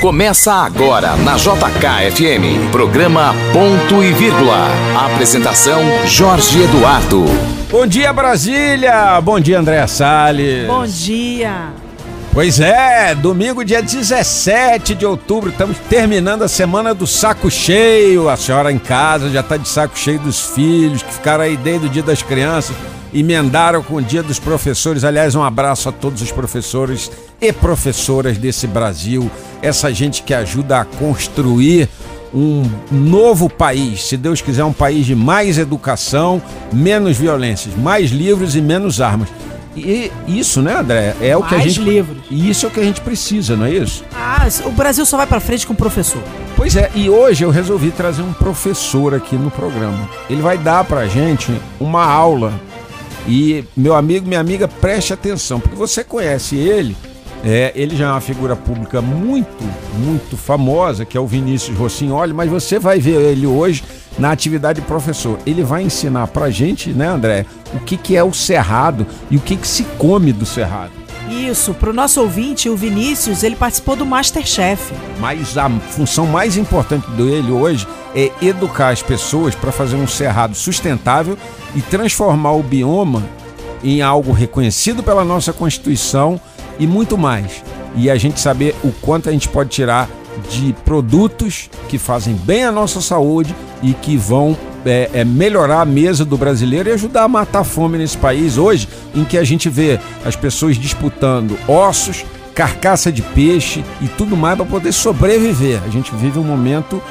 Começa agora na JKFM, programa Ponto e Vírgula. Apresentação Jorge Eduardo. Bom dia, Brasília! Bom dia, André Salles. Bom dia. Pois é, domingo, dia 17 de outubro, estamos terminando a semana do saco cheio. A senhora em casa já está de saco cheio dos filhos que ficaram aí desde o dia das crianças, emendaram com o dia dos professores. Aliás, um abraço a todos os professores e professoras desse Brasil, essa gente que ajuda a construir um novo país, se Deus quiser, um país de mais educação, menos violências, mais livros e menos armas. E isso, né, André? É o que a Mais gente livros. E isso é o que a gente precisa, não é isso? Ah, o Brasil só vai pra frente com o professor. Pois é, e hoje eu resolvi trazer um professor aqui no programa. Ele vai dar pra gente uma aula. E meu amigo, minha amiga, preste atenção, porque você conhece ele. É, ele já é uma figura pública muito, muito famosa, que é o Vinícius Rossignoli, mas você vai ver ele hoje na atividade de professor. Ele vai ensinar pra gente, né, André, o que, que é o cerrado e o que, que se come do cerrado. Isso, pro nosso ouvinte, o Vinícius, ele participou do Masterchef. Mas a função mais importante dele hoje é educar as pessoas para fazer um cerrado sustentável e transformar o bioma em algo reconhecido pela nossa Constituição e muito mais. E a gente saber o quanto a gente pode tirar de produtos que fazem bem à nossa saúde e que vão é, é, melhorar a mesa do brasileiro e ajudar a matar a fome nesse país hoje, em que a gente vê as pessoas disputando ossos, carcaça de peixe e tudo mais para poder sobreviver. A gente vive um momento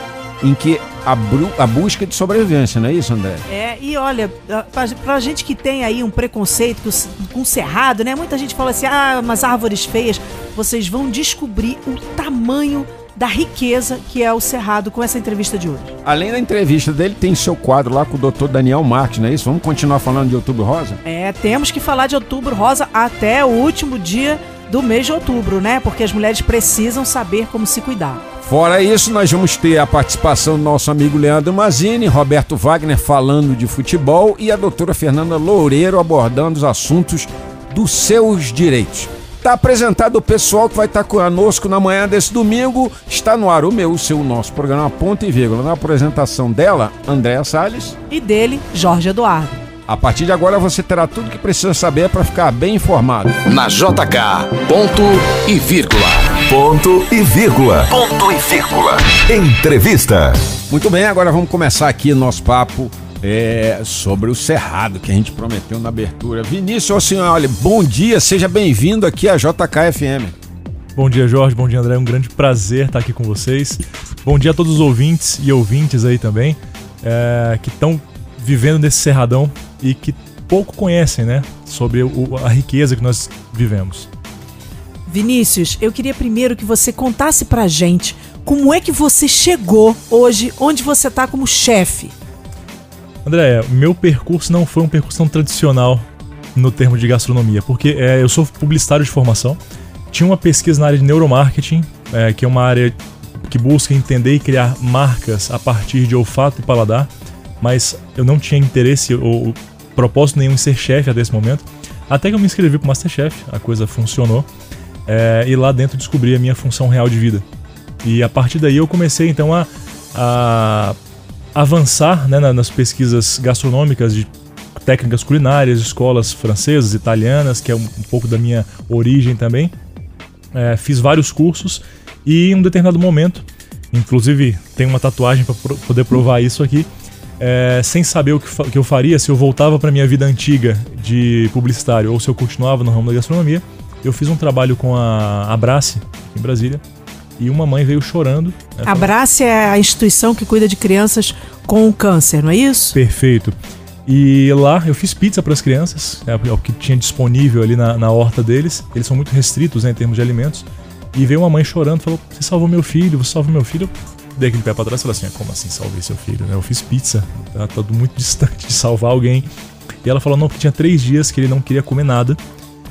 em que a, a busca de sobrevivência, não é isso, André? É, e olha, pra, pra gente que tem aí um preconceito com, com cerrado, né? Muita gente fala assim, ah, umas árvores feias. Vocês vão descobrir o tamanho da riqueza que é o cerrado com essa entrevista de hoje. Além da entrevista dele, tem seu quadro lá com o Dr. Daniel Marques, não é isso? Vamos continuar falando de Outubro Rosa? É, temos que falar de outubro rosa até o último dia do mês de outubro, né? Porque as mulheres precisam saber como se cuidar. Fora isso, nós vamos ter a participação do nosso amigo Leandro Mazini, Roberto Wagner falando de futebol e a doutora Fernanda Loureiro abordando os assuntos dos seus direitos. Está apresentado o pessoal que vai estar conosco na manhã desse domingo. Está no ar o meu, o seu, o nosso programa Ponto e Vírgula. Na apresentação dela, Andréa Salles. E dele, Jorge Eduardo. A partir de agora você terá tudo que precisa saber para ficar bem informado. Na JK, ponto e vírgula. Ponto e vírgula. Ponto e vírgula. Entrevista. Muito bem, agora vamos começar aqui o nosso papo é, sobre o Cerrado que a gente prometeu na abertura. Vinícius Ossignoli, bom dia, seja bem-vindo aqui à JKFM. Bom dia, Jorge. Bom dia, André. É um grande prazer estar aqui com vocês. Bom dia a todos os ouvintes e ouvintes aí também é, que estão vivendo nesse cerradão e que pouco conhecem, né, sobre o- a riqueza que nós vivemos. Vinícius, eu queria primeiro que você contasse pra gente como é que você chegou hoje onde você tá como chefe. André, meu percurso não foi um percurso tão tradicional no termo de gastronomia, porque é, eu sou publicitário de formação, tinha uma pesquisa na área de neuromarketing, é, que é uma área que busca entender e criar marcas a partir de olfato e paladar, mas eu não tinha interesse ou propósito nenhum em ser chefe até esse momento, até que eu me inscrevi para Masterchef, a coisa funcionou, é, e lá dentro descobri a minha função real de vida. E a partir daí eu comecei então a, a avançar né, na- nas pesquisas gastronômicas de técnicas culinárias, escolas francesas, italianas, que é um, pouco da minha origem também. É, fiz vários cursos e em um determinado momento, inclusive tem uma tatuagem para poder provar isso aqui, é, sem saber o que, que eu faria, se eu voltava para minha vida antiga de publicitário ou se eu continuava no ramo da gastronomia, eu fiz um trabalho com a Abrace, em Brasília, e uma mãe veio chorando. né, falando- Abrace é a instituição que cuida de crianças com câncer, não é isso? Perfeito. E lá eu fiz pizza para as crianças, é o que tinha disponível ali na, na horta deles. Eles são muito restritos né, em termos de alimentos. E veio uma mãe chorando, falou: Você salvou meu filho, você salvou meu filho. Eu Dei aquele pé para trás e falei assim: Como assim salvei seu filho? né? Eu fiz pizza, tá tudo muito distante de salvar alguém. E ela falou: Não, porque tinha três dias que ele não queria comer nada.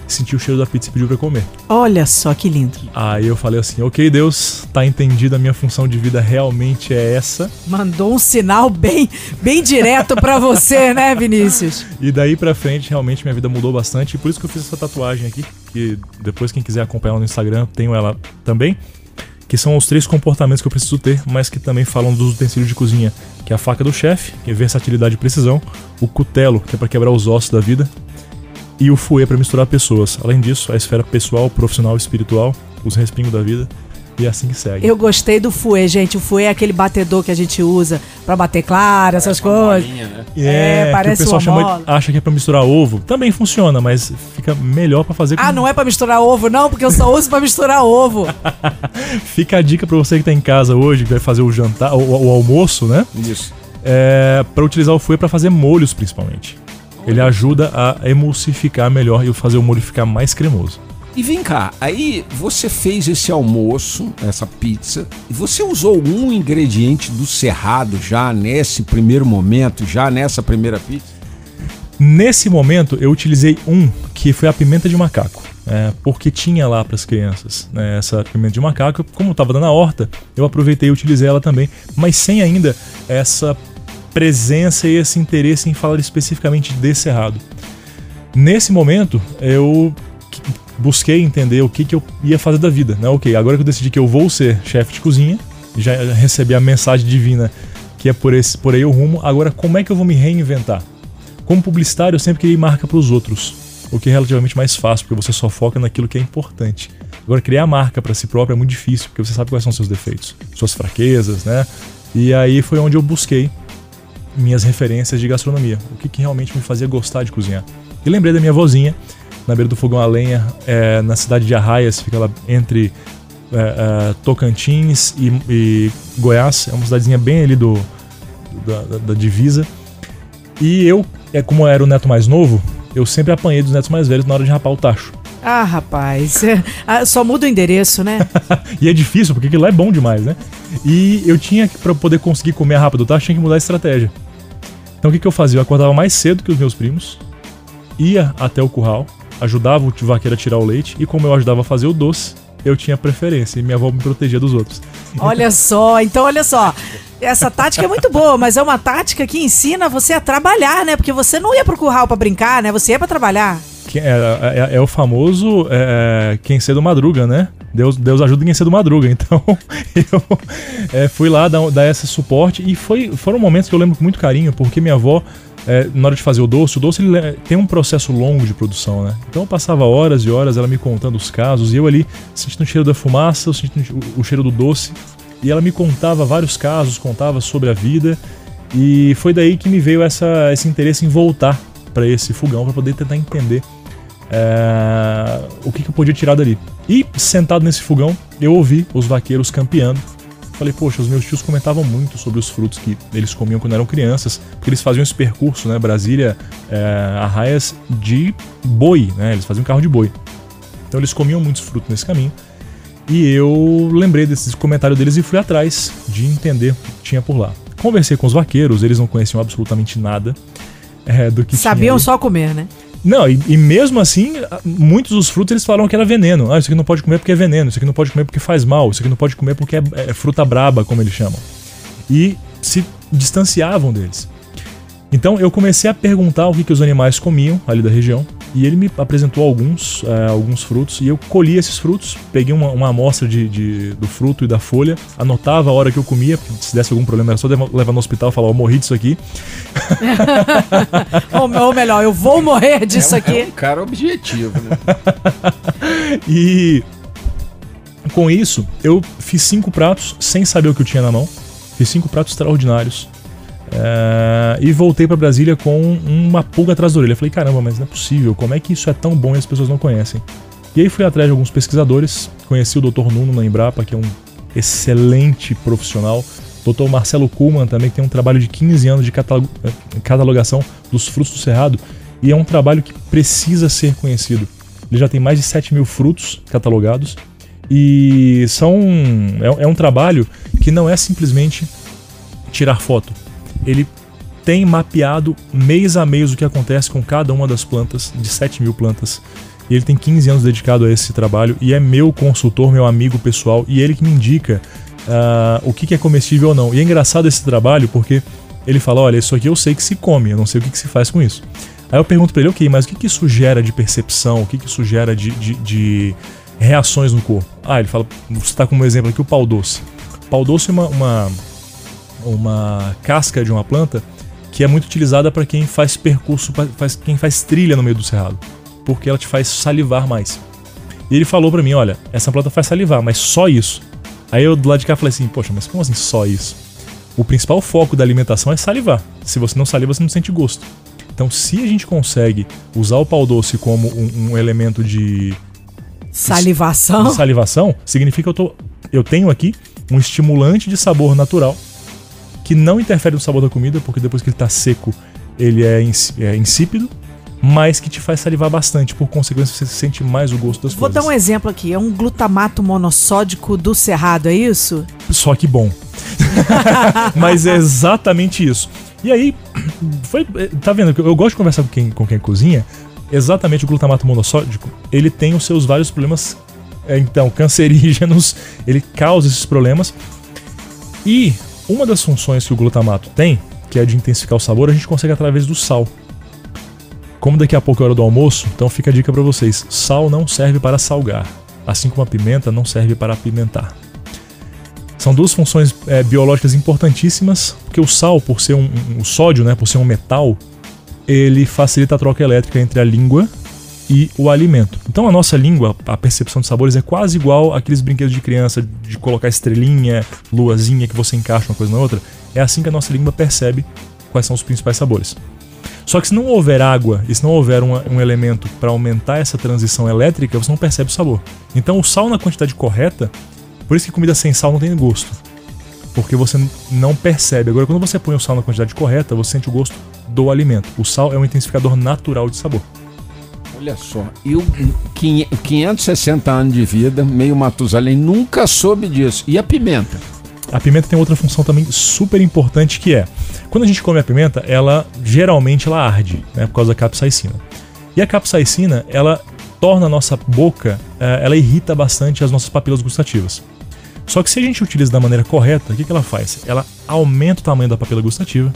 Sentiu o cheiro da pizza e pediu pra comer. Olha só que lindo. Aí eu falei assim: ok, Deus, tá entendido, a minha função de vida realmente é essa. Mandou um sinal bem, bem direto pra você, né, Vinícius? E daí pra frente, realmente minha vida mudou bastante. E por isso que eu fiz essa tatuagem aqui. Que depois, quem quiser acompanhar no Instagram, tenho ela também. Que são os três comportamentos que eu preciso ter, mas que também falam dos utensílios de cozinha. Que é a faca do chefe, que é versatilidade e precisão. O cutelo, que é pra quebrar os ossos da vida. E o fouet para misturar pessoas. Além disso, a esfera pessoal, profissional espiritual. Os respingos da vida. E é assim que segue. Eu gostei do fouet, gente. O fouet é aquele batedor que a gente usa pra bater clara, essas coisas. É, que parece o pessoal uma chama, acha que é pra misturar ovo. Também funciona, mas fica melhor pra fazer com Ah, não é pra misturar ovo, não, porque eu só uso pra misturar ovo. Fica a dica pra você que tá em casa hoje, que vai fazer o jantar, o, o almoço, né? Isso. É, para utilizar o fouet pra fazer molhos, principalmente. Ele ajuda a emulsificar melhor e fazer o molho ficar mais cremoso. E vem cá, aí você fez esse almoço, essa pizza, e você usou um ingrediente do cerrado já nesse primeiro momento, já nessa primeira pizza? Nesse momento, eu utilizei um que foi a pimenta de macaco. é, porque tinha lá para as crianças né, essa pimenta de macaco. Como estava dando na horta, eu aproveitei e utilizei ela também, mas sem ainda essa presença e esse interesse em falar especificamente de cerrado. Nesse momento, eu que- busquei entender o que, que eu ia fazer da vida. Né? Ok, agora que eu decidi que eu vou ser chefe de cozinha, já recebi a mensagem divina que é por, esse, por aí o rumo, agora como é que eu vou me reinventar? Como publicitário, eu sempre ir marca para os outros, o que é relativamente mais fácil, porque você só foca naquilo que é importante. Agora, criar marca para si próprio é muito difícil, porque você sabe quais são seus defeitos, suas fraquezas, né? E aí foi onde eu busquei minhas referências de gastronomia, o que, que realmente me fazia gostar de cozinhar. E lembrei da minha vozinha, na beira do fogão a lenha, é, na cidade de Arraias, fica lá entre é, é, Tocantins e, e Goiás, é uma cidadezinha bem ali do, da, da- da divisa. E eu, é como eu era o neto mais novo, eu sempre apanhei dos netos mais velhos na hora de rapar o tacho. Ah, rapaz. ah, só muda o endereço, né? E é difícil, porque aquilo lá é bom demais, né? E eu tinha que, pra poder conseguir comer rápido o tacho, tinha que mudar a estratégia. Então o que, que eu fazia? Eu acordava mais cedo que os meus primos, ia até o curral, ajudava o vaqueiro a tirar o leite, e como eu ajudava a fazer o doce, eu tinha preferência, e minha avó me protegia dos outros. Olha só, então olha só. Essa tática é muito boa, mas é uma tática que ensina você a trabalhar, né? Porque você não ia pro curral pra brincar, né? Você ia pra trabalhar. Que é, é- é o famoso é, quem cedo madruga, né? Deus, Deus ajuda quem cedo madruga. Então eu é, fui lá dar, dar esse suporte e foi, foram momentos que eu lembro com muito carinho, porque minha avó, é, na hora de fazer o doce, o doce ele é- tem um processo longo de produção, né? Então eu passava horas e horas ela me contando os casos e eu ali sentindo o cheiro da fumaça, sentindo o cheiro do doce e ela me contava vários casos, contava sobre a vida e foi daí que me veio essa, esse interesse em voltar para esse fogão para poder tentar entender é, o que, que eu podia tirar dali. E sentado nesse fogão, eu ouvi os vaqueiros campeando. Falei, poxa, os meus tios comentavam muito sobre os frutos que eles comiam quando eram crianças, porque eles faziam esse percurso, né? Brasília, é, Arraias de boi, né? Eles faziam carro de boi. Então eles comiam muitos frutos nesse caminho. E eu lembrei desses comentários deles e fui atrás de entender o que tinha por lá. Conversei com os vaqueiros, eles não conheciam absolutamente nada é, do que tinha Sabiam só comer, né? Não, e, e mesmo assim, muitos dos frutos eles falaram que era veneno. Ah, isso aqui não pode comer porque é veneno, isso aqui não pode comer porque faz mal, isso aqui não pode comer porque é, é fruta braba, como eles chamam. E se distanciavam deles. Então eu comecei a perguntar o que, que os animais comiam ali da região. E ele me apresentou alguns, eh, alguns frutos. E eu colhi esses frutos, peguei uma, uma amostra de, de- do fruto e da folha, anotava a hora que eu comia, se desse algum problema era só levar no hospital e falar: Eu morri disso aqui. ou, ou melhor, eu vou morrer disso aqui. É um cara objetivo, né? E com isso, eu fiz cinco pratos sem saber o que eu tinha na mão. Fiz cinco pratos extraordinários. É, e voltei pra Brasília com uma pulga atrás da orelha. Falei, caramba, mas não é possível. Como é que isso é tão bom e as pessoas não conhecem? E aí fui atrás de alguns pesquisadores. Conheci o Dr. Nuno na Embrapa, que é um excelente profissional. Dr. Marcelo Kuhlmann também, que tem um trabalho de 15 anos de eh, catalogação dos frutos do cerrado. E é um trabalho que precisa ser conhecido. Ele já tem mais de 7 mil frutos catalogados. E são é, é um trabalho que não é simplesmente tirar foto. Ele tem mapeado mês a mês o que acontece com cada uma das plantas, de 7 mil plantas. E ele tem 15 anos dedicado a esse trabalho e é meu consultor, meu amigo pessoal, e ele que me indica uh, o que, que é comestível ou não. E é engraçado esse trabalho porque ele fala: olha, isso aqui eu sei que se come, eu não sei o que, que se faz com isso. Aí eu pergunto para ele: ok, mas o que, que isso gera de percepção? O que, que isso gera de, de, de reações no corpo? Ah, ele fala: você está como exemplo aqui o pau doce. Pau doce é uma, uma, uma casca de uma planta que é muito utilizada para quem faz percurso, faz, quem faz trilha no meio do cerrado, porque ela te faz salivar mais. E ele falou para mim: olha, essa planta faz salivar, mas só isso. Aí eu do lado de cá falei assim: poxa, mas como assim só isso? O principal foco da alimentação é salivar. Se você não saliva, você não sente gosto. Então, se a gente consegue usar o pau doce como um, um elemento de salivação, de salivação, significa que eu, tô, eu tenho aqui um estimulante de sabor natural que não interfere no sabor da comida, porque depois que ele está seco, ele é, é insípido mas que te faz salivar bastante. Por consequência, você sente mais o gosto das Vou coisas. Vou dar um exemplo aqui. É um glutamato monossódico do cerrado, é isso? Só que bom. mas é exatamente isso. E aí, foi, tá vendo? Eu gosto de conversar com quem, com quem cozinha. Exatamente o glutamato monossódico, ele tem os seus vários problemas, é, então, cancerígenos, ele causa esses problemas. E uma das funções que o glutamato tem, que é de intensificar o sabor, a gente consegue através do sal. Como daqui a pouco é hora do almoço, então fica a dica para vocês: sal não serve para salgar, assim como a pimenta não serve para apimentar. São duas funções é, biológicas importantíssimas, porque o sal, por ser um, um, sódio, né, por ser um metal, ele facilita a troca elétrica entre a língua e o alimento. Então a nossa língua, a percepção de sabores é quase igual àqueles brinquedos de criança de colocar estrelinha, luazinha que você encaixa uma coisa na outra. É assim que a nossa língua percebe quais são os principais sabores. Só que se não houver água e se não houver um elemento para aumentar essa transição elétrica, você não percebe o sabor. Então o sal na quantidade correta, por isso que comida sem sal não tem gosto. Porque você não percebe. Agora, quando você põe o sal na quantidade correta, você sente o gosto do alimento. O sal é um intensificador natural de sabor. Olha só, eu 560 anos de vida, meio Matusalém, nunca soube disso. E a pimenta? A pimenta tem outra função também super importante que é, quando a gente come a pimenta, ela geralmente ela arde, né, por causa da capsaicina. E a capsaicina, ela torna a nossa boca, eh, ela irrita bastante as nossas papilas gustativas. Só que se a gente utiliza da maneira correta, o que, que ela faz? Ela aumenta o tamanho da papila gustativa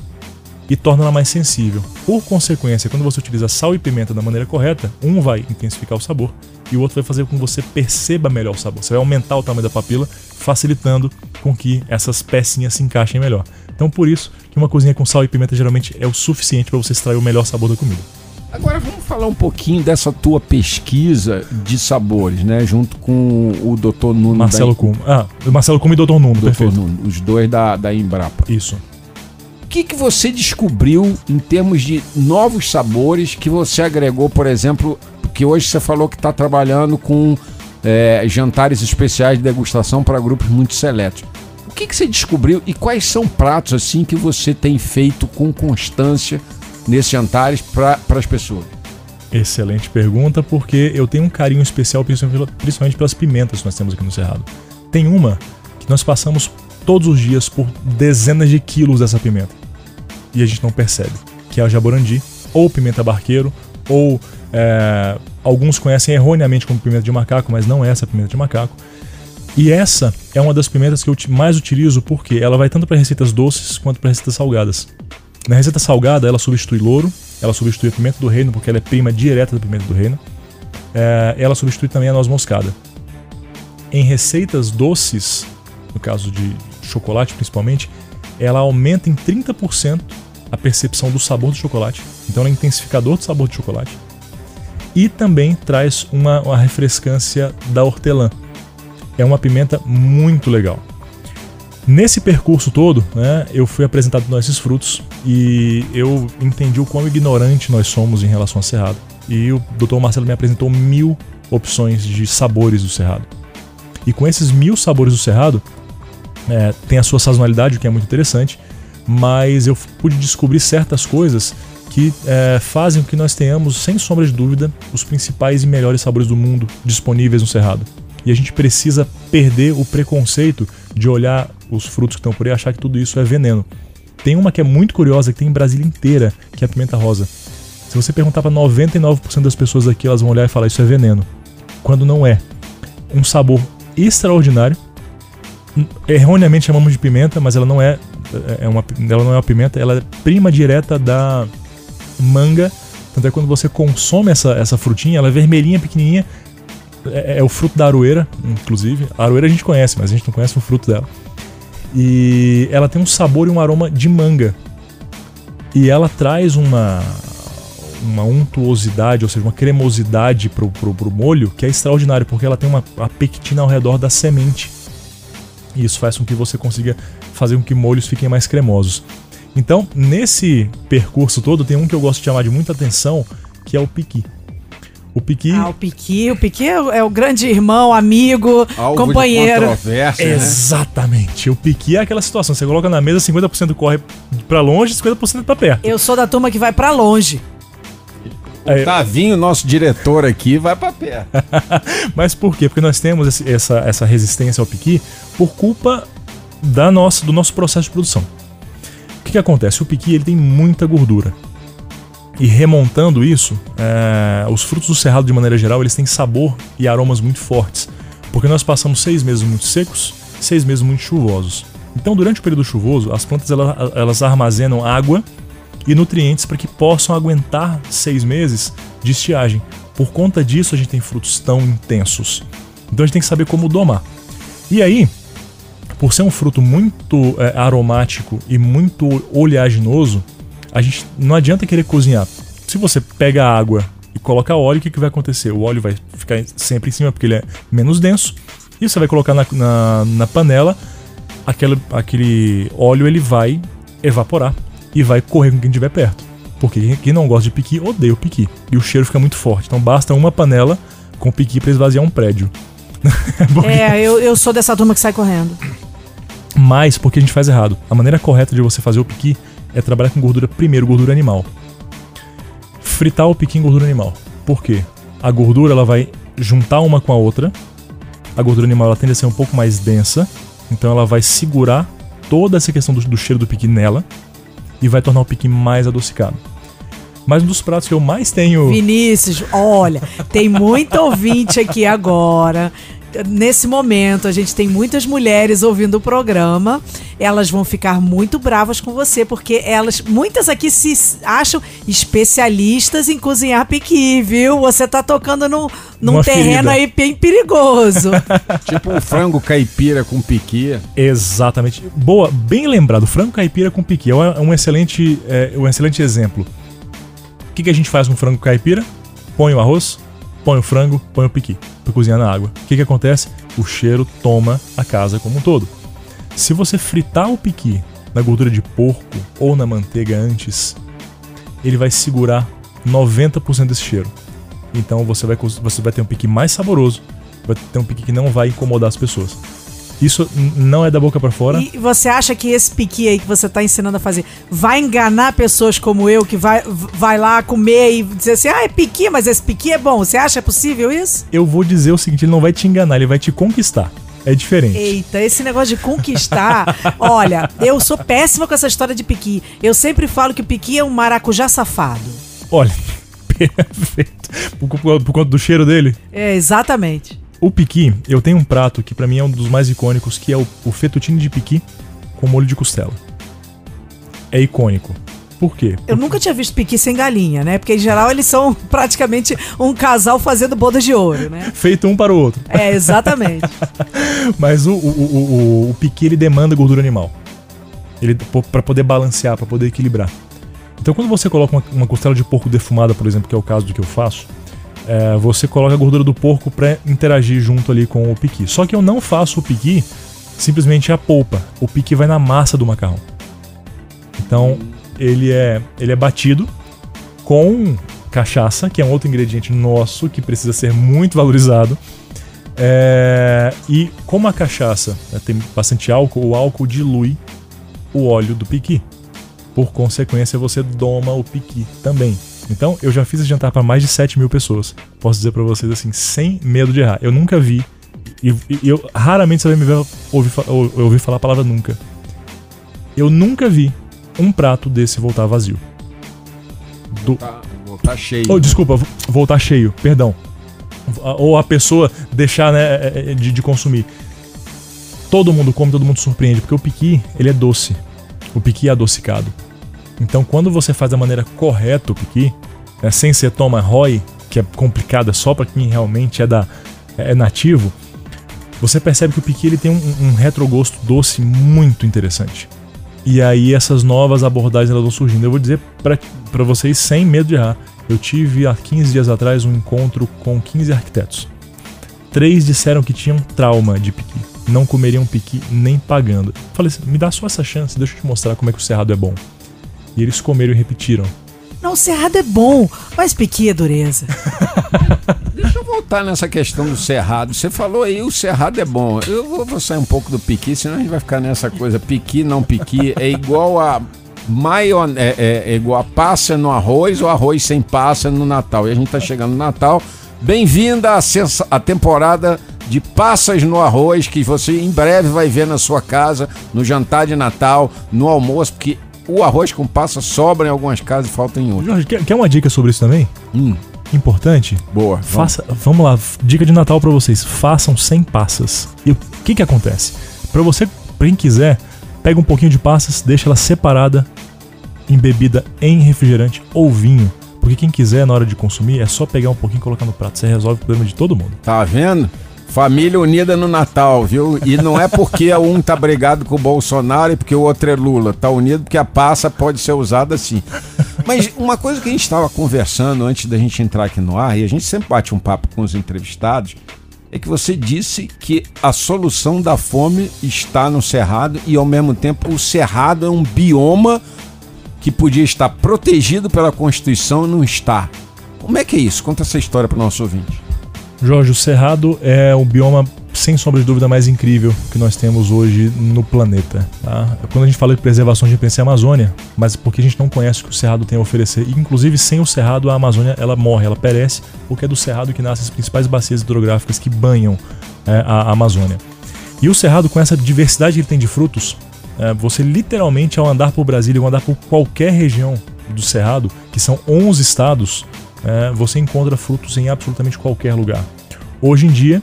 e torna ela mais sensível. Por consequência, quando você utiliza sal e pimenta da maneira correta, um vai intensificar o sabor e o outro vai fazer com que você perceba melhor o sabor. Você vai aumentar o tamanho da papila, facilitando com que essas pecinhas se encaixem melhor. Então, por isso que uma cozinha com sal e pimenta geralmente é o suficiente para você extrair o melhor sabor da comida. Agora vamos falar um pouquinho dessa tua pesquisa de sabores, né? Junto com o Dr. Nuno. Marcelo da... Kuhn. Ah, Marcelo Kuhn e Dr. Nuno, Dr. perfeito. Nuno, os dois da, da Embrapa. Isso. Que, que você descobriu em termos de novos sabores que você agregou, por exemplo, que hoje você falou que está trabalhando com é, jantares especiais de degustação para grupos muito seletos. O que, que você descobriu e quais são pratos assim que você tem feito com constância nesses jantares para as pessoas? Excelente pergunta, porque eu tenho um carinho especial principalmente pelas pimentas que nós temos aqui no Cerrado. Tem uma que nós passamos todos os dias por dezenas de quilos dessa pimenta e a gente não percebe, que é o jaborandi, ou pimenta barqueiro, ou é, alguns conhecem erroneamente como pimenta de macaco, mas não é essa pimenta de macaco. E essa é uma das pimentas que eu mais utilizo porque ela vai tanto para receitas doces quanto para receitas salgadas. Na receita salgada, ela substitui louro, ela substitui a pimenta do reino, porque ela é prima direta da pimenta do reino. É, ela substitui também a noz moscada. Em receitas doces, no caso de chocolate principalmente, ela aumenta em 30% a percepção do sabor do chocolate. Então ela é intensificador do sabor do chocolate. E também traz uma, uma refrescância da hortelã. É uma pimenta muito legal. Nesse percurso todo, né, eu fui apresentado esses frutos e eu entendi o quão ignorante nós somos em relação ao cerrado. E o Dr. Marcelo me apresentou mil opções de sabores do cerrado. E com esses mil sabores do cerrado, é, tem a sua sazonalidade, o que é muito interessante, mas eu pude descobrir certas coisas que é, fazem com que nós tenhamos, sem sombra de dúvida, os principais e melhores sabores do mundo disponíveis no Cerrado. E a gente precisa perder o preconceito de olhar os frutos que estão por aí e achar que tudo isso é veneno. Tem uma que é muito curiosa, que tem em Brasília inteira, que é a pimenta rosa. Se você perguntar para 99% das pessoas aqui, elas vão olhar e falar isso é veneno. Quando não é. Um sabor extraordinário. Erroneamente chamamos de pimenta, mas ela não é, é uma, ela não é uma pimenta, ela é prima direta da manga. Tanto é quando você consome essa, essa frutinha, ela é vermelhinha, pequenininha. É, é o fruto da aroeira, inclusive. A aroeira a gente conhece, mas a gente não conhece o fruto dela. E ela tem um sabor e um aroma de manga. E ela traz uma uma untuosidade, ou seja, uma cremosidade pro, pro, pro molho que é extraordinário, porque ela tem uma a pectina ao redor da semente. E isso faz com que você consiga fazer com que molhos fiquem mais cremosos. Então, nesse percurso todo, tem um que eu gosto de chamar de muita atenção, que é o piqui. O piqui. Ah, o Piqui. O Piqui é o, é o grande irmão, amigo, Alvo de companheiro. controvérsia, né? Exatamente. O piqui é aquela situação. Você coloca na mesa, 50% corre pra longe, 50% pra perto. Eu sou da turma que vai pra longe. O Tavinho, nosso diretor aqui, vai pra pé. Mas por quê? Porque nós temos esse- essa, essa resistência ao piqui por culpa da nossa, do nosso processo de produção. O que, que acontece? O piqui ele tem muita gordura. E remontando isso, é, os frutos do cerrado, de maneira geral, eles têm sabor e aromas muito fortes. Porque nós passamos seis meses muito secos, seis meses muito chuvosos. Então, durante o período chuvoso, as plantas ela- elas armazenam água e nutrientes para que possam aguentar seis meses de estiagem. Por conta disso, a gente tem frutos tão intensos. Então, a gente tem que saber como domar. E aí, por ser um fruto muito é, aromático e muito oleaginoso, a gente não adianta querer cozinhar. Se você pega água e coloca óleo, o que, que vai acontecer? O óleo vai ficar sempre em cima porque ele é menos denso. E você vai colocar na, na, na panela, aquele, aquele óleo ele vai evaporar e vai correr com quem estiver perto. Porque quem- não gosta de piqui odeia o piqui. E o cheiro fica muito forte. Então basta uma panela com piqui para esvaziar um prédio. Porque- É, eu, eu sou dessa turma que sai correndo. Mas porque a gente faz errado. A maneira correta de você fazer o piqui é trabalhar com gordura primeiro, gordura animal. Fritar o piqui em gordura animal. Por quê? A gordura ela vai juntar uma com a outra. A gordura animal ela tende a ser um pouco mais densa, então ela vai segurar toda essa questão do, do cheiro do piqui nela e vai tornar o piqui mais adocicado. Mas um dos pratos que eu mais tenho Vinícius, olha, tem muito ouvinte aqui agora. Nesse momento, a gente tem muitas mulheres ouvindo o programa. Elas vão ficar muito bravas com você, porque elas, muitas aqui se acham especialistas em cozinhar piqui, viu? Você tá tocando num, num Uma terreno ferida. aí bem perigoso. tipo um frango caipira com piqui. Exatamente. Boa, bem lembrado. Frango caipira com piqui é um- é um excelente, é, um excelente exemplo. O que, que a gente faz com frango caipira? Põe o arroz, põe o frango, põe o piqui para cozinhar na água. O que, que acontece? O cheiro toma a casa como um todo. Se você fritar o piqui na gordura de porco ou na manteiga antes, ele vai segurar 90% desse cheiro. Então você vai, você vai ter um piqui mais saboroso, vai ter um piqui que não vai incomodar as pessoas. Isso não é da boca pra fora. E você acha que esse piqui aí que você tá ensinando a fazer vai enganar pessoas como eu, que vai, vai lá comer e dizer assim, ah, é piqui, mas esse piqui é bom. Você acha possível isso? Eu vou dizer o seguinte, ele não vai te enganar, ele vai te conquistar. É diferente. Eita, esse negócio de conquistar. olha, eu sou péssima com essa história de piqui. Eu sempre falo que o piqui é um maracujá safado. Olha, perfeito. Por, por- por conta do cheiro dele. É, exatamente. O piqui, eu tenho um prato que pra mim é um dos mais icônicos, que é o, o fettuccine de piqui com molho de costela. É icônico. Por quê? Eu nunca tinha visto piqui sem galinha, né? Porque em geral eles são praticamente um casal fazendo bodas de ouro, né? Feito um para o outro. É, exatamente. Mas o, o, o, o, o piqui ele demanda gordura animal. Ele para poder balancear, para poder equilibrar. Então quando você coloca uma, uma costela de porco defumada, por exemplo, que é o caso do que eu faço, é, você coloca a gordura do porco para interagir junto ali com o piqui. Só que eu não faço o piqui simplesmente a polpa. O piqui vai na massa do macarrão. Então ele é ele é batido com cachaça, que é um outro ingrediente nosso que precisa ser muito valorizado. É, e como a cachaça né, tem bastante álcool, o álcool dilui o óleo do piqui. Por consequência, você doma o piqui também. Então, eu já fiz esse jantar para mais de 7 mil pessoas. Posso dizer para vocês assim, sem medo de errar. Eu nunca vi, e, e eu raramente você vai me ver ouvir, ouvir falar a palavra nunca. Eu nunca vi um prato desse voltar vazio. Do- Tá, Voltar cheio. Oh, desculpa, vo- voltar cheio, perdão. Ou a pessoa deixar né, é, é, de, de consumir. Todo mundo come, todo mundo surpreende, porque o piqui, ele é doce. O piqui é adocicado. Então, quando você faz da maneira correta o piqui, né, sem ser toma ROI, que é complicada só para quem realmente é, da, é nativo, você percebe que o piqui ele tem um, um retrogosto doce muito interessante. E aí essas novas abordagens elas vão surgindo. Eu vou dizer para vocês sem medo de errar. Eu tive há 15 dias atrás um encontro com 15 arquitetos. Três disseram que tinham trauma de piqui. Não comeriam piqui nem pagando. Falei assim, me dá só essa chance, deixa eu te mostrar como é que o cerrado é bom. E eles comeram e repetiram. Não, o cerrado é bom, mas piqui é dureza. Deixa eu voltar nessa questão do cerrado. Você falou aí, o cerrado é bom. Eu vou, vou sair um pouco do piqui, senão a gente vai ficar nessa coisa. Piqui, não piqui. É igual a. Maion, é, é- é igual a passa no arroz ou arroz sem passa no Natal. E a gente tá chegando no Natal. Bem-vinda à, sensa- à temporada de passas no arroz que você em breve vai ver na sua casa, no jantar de Natal, no almoço, porque o arroz com passa sobra em algumas casas e falta em outras. Jorge, quer, quer uma dica sobre isso também? Hum, Importante? boa. vamos. Faça, vamos lá, dica de Natal pra vocês. Façam sem passas. E o que que acontece? Pra você, pra quem quiser, pega um pouquinho de passas, deixa ela separada em bebida em refrigerante ou vinho. Porque quem quiser na hora de consumir é só pegar um pouquinho e colocar no prato. Você resolve o problema de todo mundo. Tá vendo? Família unida no Natal, viu? E não é porque um tá brigado com o Bolsonaro e porque o outro é Lula. Tá unido porque a passa pode ser usada assim. Mas uma coisa que a gente estava conversando antes da gente entrar aqui no ar, e a gente sempre bate um papo com os entrevistados, é que você disse que a solução da fome está no Cerrado e ao mesmo tempo o Cerrado é um bioma que podia estar protegido pela Constituição e não está. Como é que é isso? Conta essa história para o nosso ouvinte. Jorge, o Cerrado é o bioma, sem sombra de dúvida, mais incrível que nós temos hoje no planeta. tá? Quando a gente fala de preservação, a gente pensa em Amazônia, mas porque a gente não conhece o que o Cerrado tem a oferecer. E, inclusive, sem o Cerrado, a Amazônia ela morre, ela perece, porque é do Cerrado que nascem as principais bacias hidrográficas que banham é, a Amazônia. E o Cerrado, com essa diversidade que ele tem de frutos, é, você literalmente, ao andar por Brasília, ou andar por qualquer região do Cerrado, que são 11 estados, é, você encontra frutos em absolutamente qualquer lugar. Hoje em dia,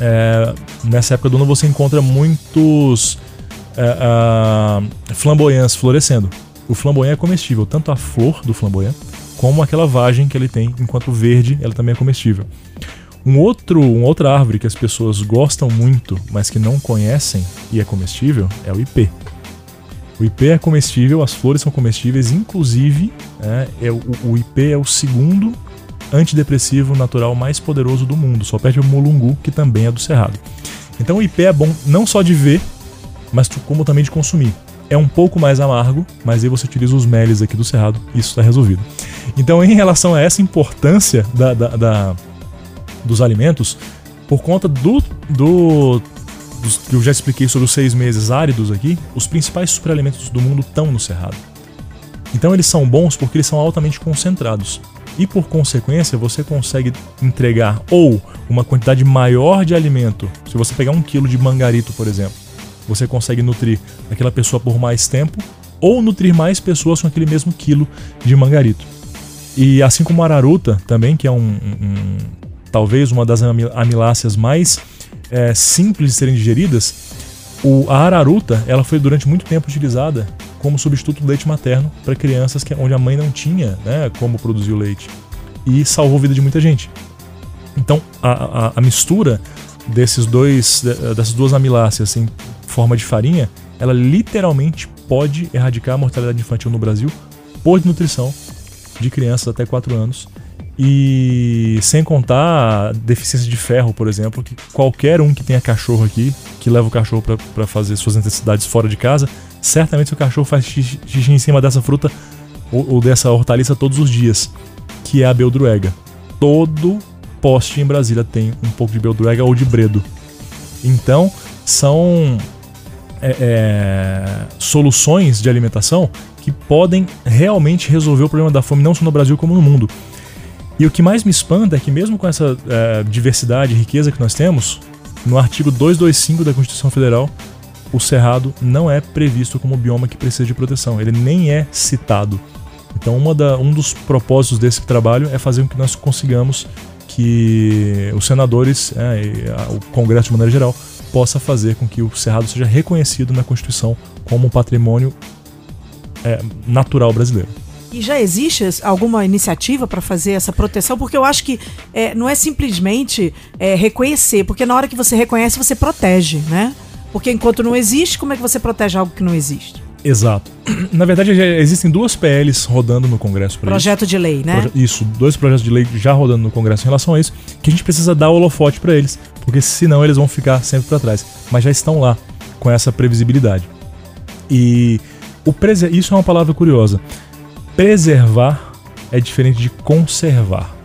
é, nessa época do ano, você encontra muitos é, flamboyants florescendo. O flamboyant é comestível, tanto a flor do flamboyant como aquela vagem que ele tem, enquanto verde, ela também é comestível. Um outro, uma outra árvore que as pessoas gostam muito, mas que não conhecem e é comestível, é o ipê. O ipê é comestível, as flores são comestíveis, inclusive é, é o, o ipê é o segundo antidepressivo natural mais poderoso do mundo, só perde o mulungu, que também é do cerrado. Então o ipê é bom não só de ver, mas como também de consumir. É um pouco mais amargo, mas aí você utiliza os meles aqui do cerrado e isso está resolvido. Então, em relação a essa importância da- da- da, dos alimentos, por conta do, do dos, que eu já expliquei sobre os seis meses áridos aqui, os principais superalimentos do mundo estão no cerrado. Então eles são bons porque eles são altamente concentrados. E por consequência, você consegue entregar ou uma quantidade maior de alimento. Se você pegar um quilo de mangarito, por exemplo, você consegue nutrir aquela pessoa por mais tempo, ou nutrir mais pessoas com aquele mesmo quilo de mangarito. E assim como a araruta também, que é um, um- um- talvez uma das ami- amiláceas mais é, simples de serem digeridas, o, a araruta ela foi durante muito tempo utilizada como substituto do leite materno para crianças que, onde a mãe não tinha né, como produzir o leite. E salvou a vida de muita gente. Então a, a- a mistura desses dois, de- dessas duas amiláceas em forma de farinha, ela literalmente pode erradicar a mortalidade infantil no Brasil por nutrição de crianças até 4 anos. E sem contar a deficiência de ferro, por exemplo, que qualquer um que tenha cachorro aqui, que leva o cachorro para fazer suas necessidades fora de casa, certamente seu cachorro faz xixi, em cima dessa fruta ou, ou dessa hortaliça todos os dias, que é a beldroega. Todo poste em Brasília tem um pouco de beldroega ou de bredo. Então, são é, é, soluções de alimentação que podem realmente resolver o problema da fome, não só no Brasil como no mundo. E o que mais me espanta é que, mesmo com essa é, diversidade e riqueza que nós temos, no artigo 225 da Constituição Federal, o cerrado não é previsto como bioma que precisa de proteção. Ele nem é citado. Então, da, um dos propósitos desse trabalho é fazer com que nós consigamos que os senadores, é, o Congresso de maneira geral, possa fazer com que o Cerrado seja reconhecido na Constituição como um patrimônio é, natural brasileiro. E já existe alguma iniciativa para fazer essa proteção? Porque eu acho que é, não é simplesmente é, reconhecer, porque na hora que você reconhece, você protege, né? Porque enquanto não existe, como é que você protege algo que não existe? Exato. Na verdade, já existem duas PLs rodando no Congresso para isso. Projeto de lei, né? Proje- Isso, dois projetos de lei já rodando no Congresso em relação a isso, que a gente precisa dar holofote para eles, porque senão eles vão ficar sempre para trás. Mas já estão lá com essa previsibilidade. E o isso é uma palavra curiosa. Preservar é diferente de conservar.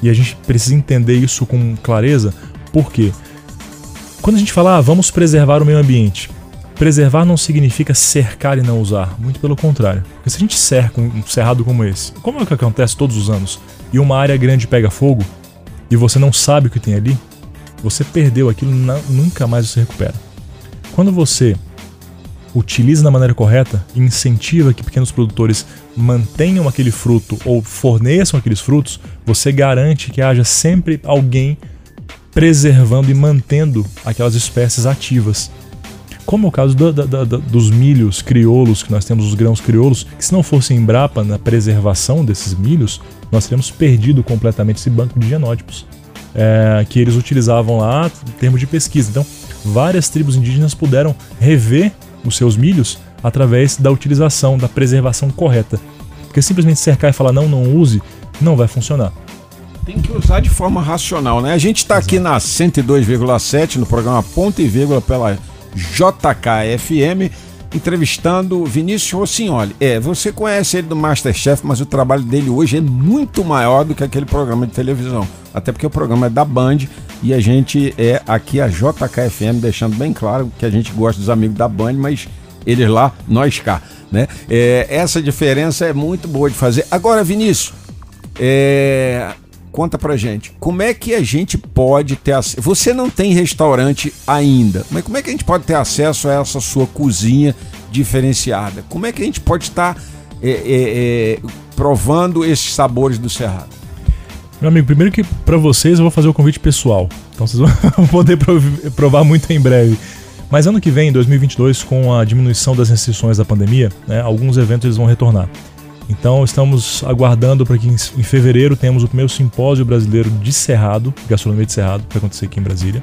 E a gente precisa entender isso com clareza, porque quando a gente fala, ah, vamos preservar o meio ambiente, preservar não significa cercar e não usar, muito pelo contrário. Porque se a gente cerca um cerrado como esse, como é que acontece todos os anos, e uma área grande pega fogo, e você não sabe o que tem ali, você perdeu aquilo, na- nunca mais você recupera. Quando você utiliza da maneira correta incentiva que pequenos produtores mantenham aquele fruto ou forneçam aqueles frutos, você garante que haja sempre alguém preservando e mantendo aquelas espécies ativas. Como é o caso da- da- da- dos milhos crioulos, que nós temos os grãos crioulos, que se não fosse Embrapa na preservação desses milhos, nós teríamos perdido completamente esse banco de genótipos é, que eles utilizavam lá em termos de pesquisa. Então, várias tribos indígenas puderam rever os seus milhos através da utilização, da preservação correta. Porque simplesmente cercar e falar não, não use, não vai funcionar. Tem que usar de forma racional, né? A gente está aqui na 102,7 no programa Ponto e Vírgula pela JKFM entrevistando Vinícius Rossignoli. É, você conhece ele do Masterchef, mas o trabalho dele hoje é muito maior do que aquele programa de televisão. Até porque o programa é da Band e a gente é aqui a JKFM, deixando bem claro que a gente gosta dos amigos da Band, mas eles lá, nós cá, né? É, essa diferença é muito boa de fazer. Agora, Vinícius, é, conta pra gente, como é que a gente pode ter acesso? Você não tem restaurante ainda, mas como é que a gente pode ter acesso a essa sua cozinha diferenciada? Como é que a gente pode estar é, é, é, provando esses sabores do Cerrado? Meu amigo, primeiro que pra vocês eu vou fazer o convite pessoal. Então vocês vão poder prov- provar muito em breve. Mas ano que vem, 2022, com a diminuição das restrições da pandemia, né, alguns eventos eles vão retornar. Então estamos aguardando para que em, em fevereiro temos o primeiro simpósio brasileiro de Cerrado, gastronomia de Cerrado, que vai acontecer aqui em Brasília.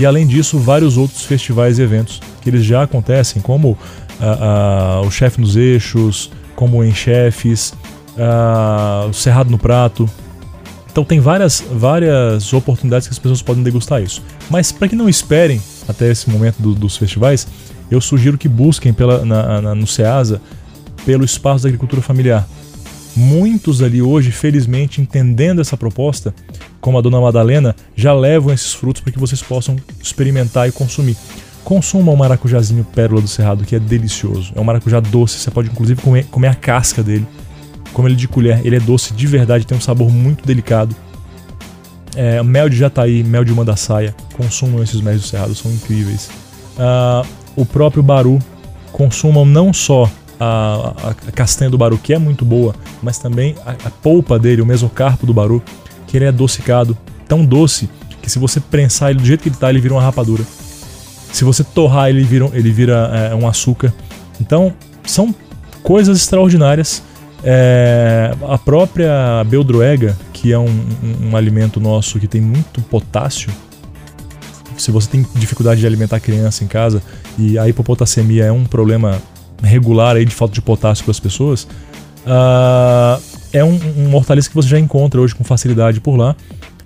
E além disso, vários outros festivais e eventos que eles já acontecem, como ah, ah, o Chefe nos Eixos, como o Em Chefes, ah, o Cerrado no Prato, então tem várias, várias oportunidades que as pessoas podem degustar isso. Mas para que não esperem até esse momento do- dos festivais, eu sugiro que busquem pela, na- na- no SEASA pelo espaço da agricultura familiar. Muitos ali hoje, felizmente, entendendo essa proposta, como a dona Madalena, já levam esses frutos para que vocês possam experimentar e consumir. Consuma um maracujazinho pérola do cerrado, que é delicioso. É um maracujá doce, você pode inclusive comer, comer a casca dele. Como ele de colher, ele é doce de verdade, tem um sabor muito delicado. É, mel de jataí, mel de mandaçaia, consumam esses mel do cerrado, são incríveis. Ah, o próprio baru, consumam não só a, a- a castanha do baru, que é muito boa, mas também a, a polpa dele, o mesocarpo do baru, que ele é adocicado, tão doce que se você prensar ele do jeito que ele tá, ele vira uma rapadura. Se você torrar ele vira, ele vira é, um açúcar. Então, são coisas extraordinárias. É, a própria beldroega, que é um, um- um alimento nosso que tem muito potássio, se você tem dificuldade de alimentar a criança em casa e a hipopotassemia é um problema regular aí de falta de potássio para as pessoas, ah, é um, um hortaliça que você já encontra hoje com facilidade por lá.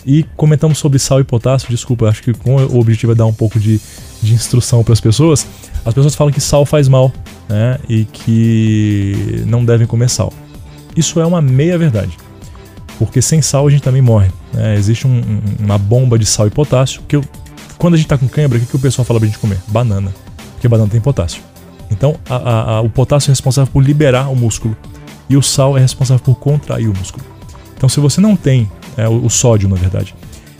E comentamos sobre sal e potássio, desculpa, acho que o objetivo é dar um pouco de, de instrução para as pessoas. As pessoas falam que sal faz mal, né? E que não devem comer sal. Isso é uma meia verdade. Porque sem sal a gente também morre. né? Existe um- um- uma bomba de sal e potássio. Que eu- quando a gente tá com cãibra, o que, que o pessoal fala pra gente comer? Banana. Porque banana tem potássio. Então a- a- a- o potássio é responsável por liberar o músculo. E o sal é responsável por contrair o músculo. Então se você não tem, é, o, o sódio na verdade,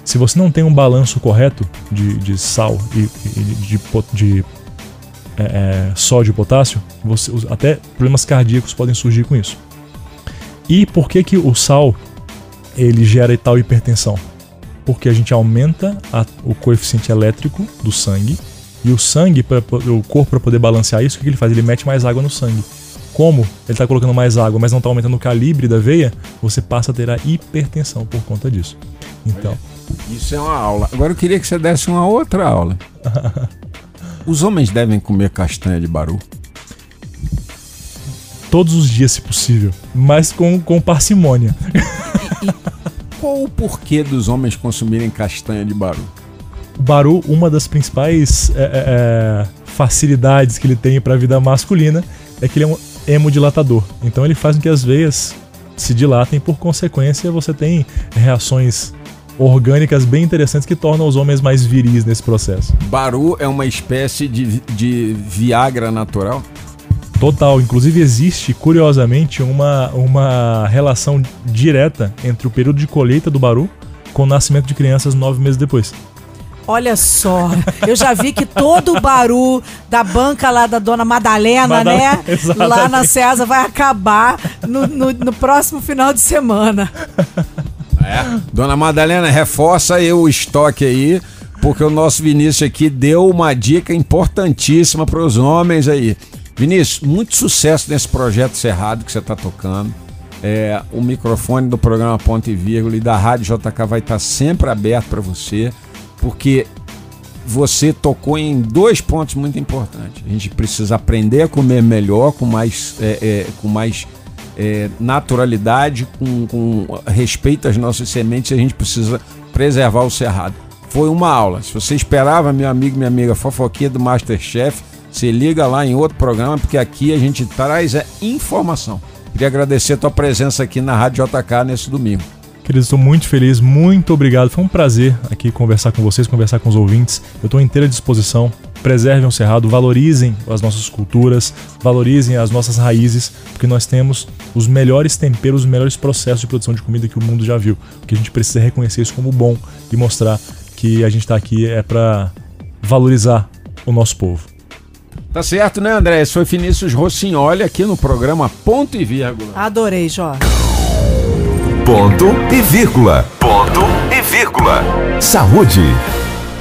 se você não tem um balanço correto de, de sal e, e de, po- de é, é, sódio e potássio, você, até problemas cardíacos podem surgir com isso. E por que que o sal ele gera tal hipertensão? Porque a gente aumenta a- o coeficiente elétrico do sangue e o sangue, pra, o corpo para poder balancear isso, o que que ele faz? Ele mete mais água no sangue. Como ele está colocando mais água, mas não está aumentando o calibre da veia, você passa a ter a hipertensão por conta disso. Então, Isso é uma aula. Agora eu queria que você desse uma outra aula. Os homens devem comer castanha de baru? todos os dias, se possível, mas com, com parcimônia. Qual o porquê dos homens consumirem castanha de baru? Baru, uma das principais é, é, é, facilidades que ele tem para a vida masculina é que ele é um hemodilatador. Então ele faz com que as veias se dilatem, por consequência, você tem reações orgânicas bem interessantes que tornam os homens mais viris nesse processo. Baru é uma espécie de, de Viagra natural? Total. Inclusive, existe, curiosamente, uma, uma relação direta entre o período de colheita do Baru com o nascimento de crianças nove meses depois. Olha só, eu já vi que todo o baru da banca lá da dona Madalena, Madalena, né? exatamente. Lá na César vai acabar no, no- no próximo final de semana. Dona Madalena, reforça aí o estoque aí, porque o nosso Vinícius aqui deu uma dica importantíssima para os homens aí. Vinícius, muito sucesso nesse projeto Cerrado que você está tocando. É, o microfone do programa Ponto e Vírgula e da Rádio JK vai estar sempre aberto para você, porque você tocou em dois pontos muito importantes. A gente precisa aprender a comer melhor, com mais, é, é, com mais é, naturalidade, com, com respeito às nossas sementes. A gente precisa preservar o cerrado. Foi uma aula. Se você esperava, meu amigo, minha amiga, fofoquinha do Masterchef, se liga lá em outro programa, porque aqui a gente traz é informação. Queria agradecer a tua presença aqui na Rádio JK nesse domingo. Queridos, estou muito feliz, muito obrigado. Foi um prazer aqui conversar com vocês, conversar com os ouvintes. Eu estou inteira disposição. Preservem o cerrado, valorizem as nossas culturas, valorizem as nossas raízes, porque nós temos os melhores temperos, os melhores processos de produção de comida que o mundo já viu. Porque a gente precisa reconhecer isso como bom e mostrar que a gente está aqui é para valorizar o nosso povo. Tá certo, né, André? Esse foi Vinícius Rossignoli aqui no programa Ponto e Vírgula. Adorei, Jó. Ponto e vírgula. Ponto e vírgula. Saúde.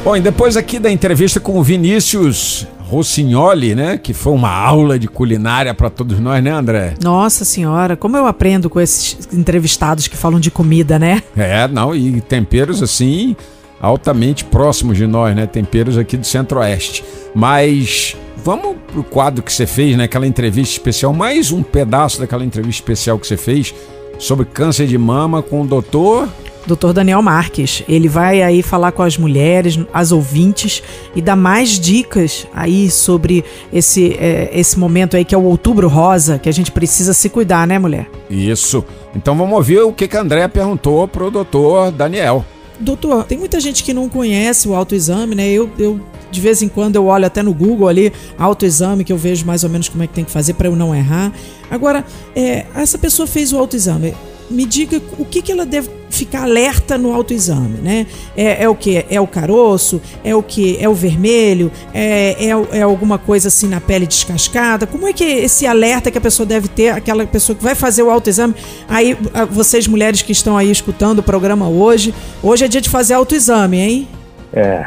Bom, e depois aqui da entrevista com o Vinícius Rossignoli, né? Que foi uma aula de culinária para todos nós, né, André? Nossa senhora, como eu aprendo com esses entrevistados que falam de comida, né? É, não, e temperos assim altamente próximos de nós, né? Temperos aqui do Centro-Oeste. Mas vamos pro quadro que você fez, né? Aquela entrevista especial, mais um pedaço daquela entrevista especial que você fez sobre câncer de mama com o doutor. Dr. Daniel Marques, ele vai aí falar com as mulheres, as ouvintes e dar mais dicas aí sobre esse, é, esse momento aí que é o outubro rosa, que a gente precisa se cuidar, né, mulher? Isso. Então vamos ouvir o que, que a André perguntou pro doutor Daniel. Doutor, tem muita gente que não conhece o autoexame, né? Eu, eu de vez em quando eu olho até no Google ali, autoexame, que eu vejo mais ou menos como é que tem que fazer para eu não errar. Agora, é, essa pessoa fez o autoexame. Me diga o que, que ela deve ficar alerta no autoexame, né? É, é o que? É o caroço? É o que? É o vermelho? É, é, é alguma coisa assim na pele descascada? Como é que é esse alerta que a pessoa deve ter, aquela pessoa que vai fazer o autoexame? Aí, vocês mulheres que estão aí escutando o programa hoje, hoje é dia de fazer autoexame, hein? É,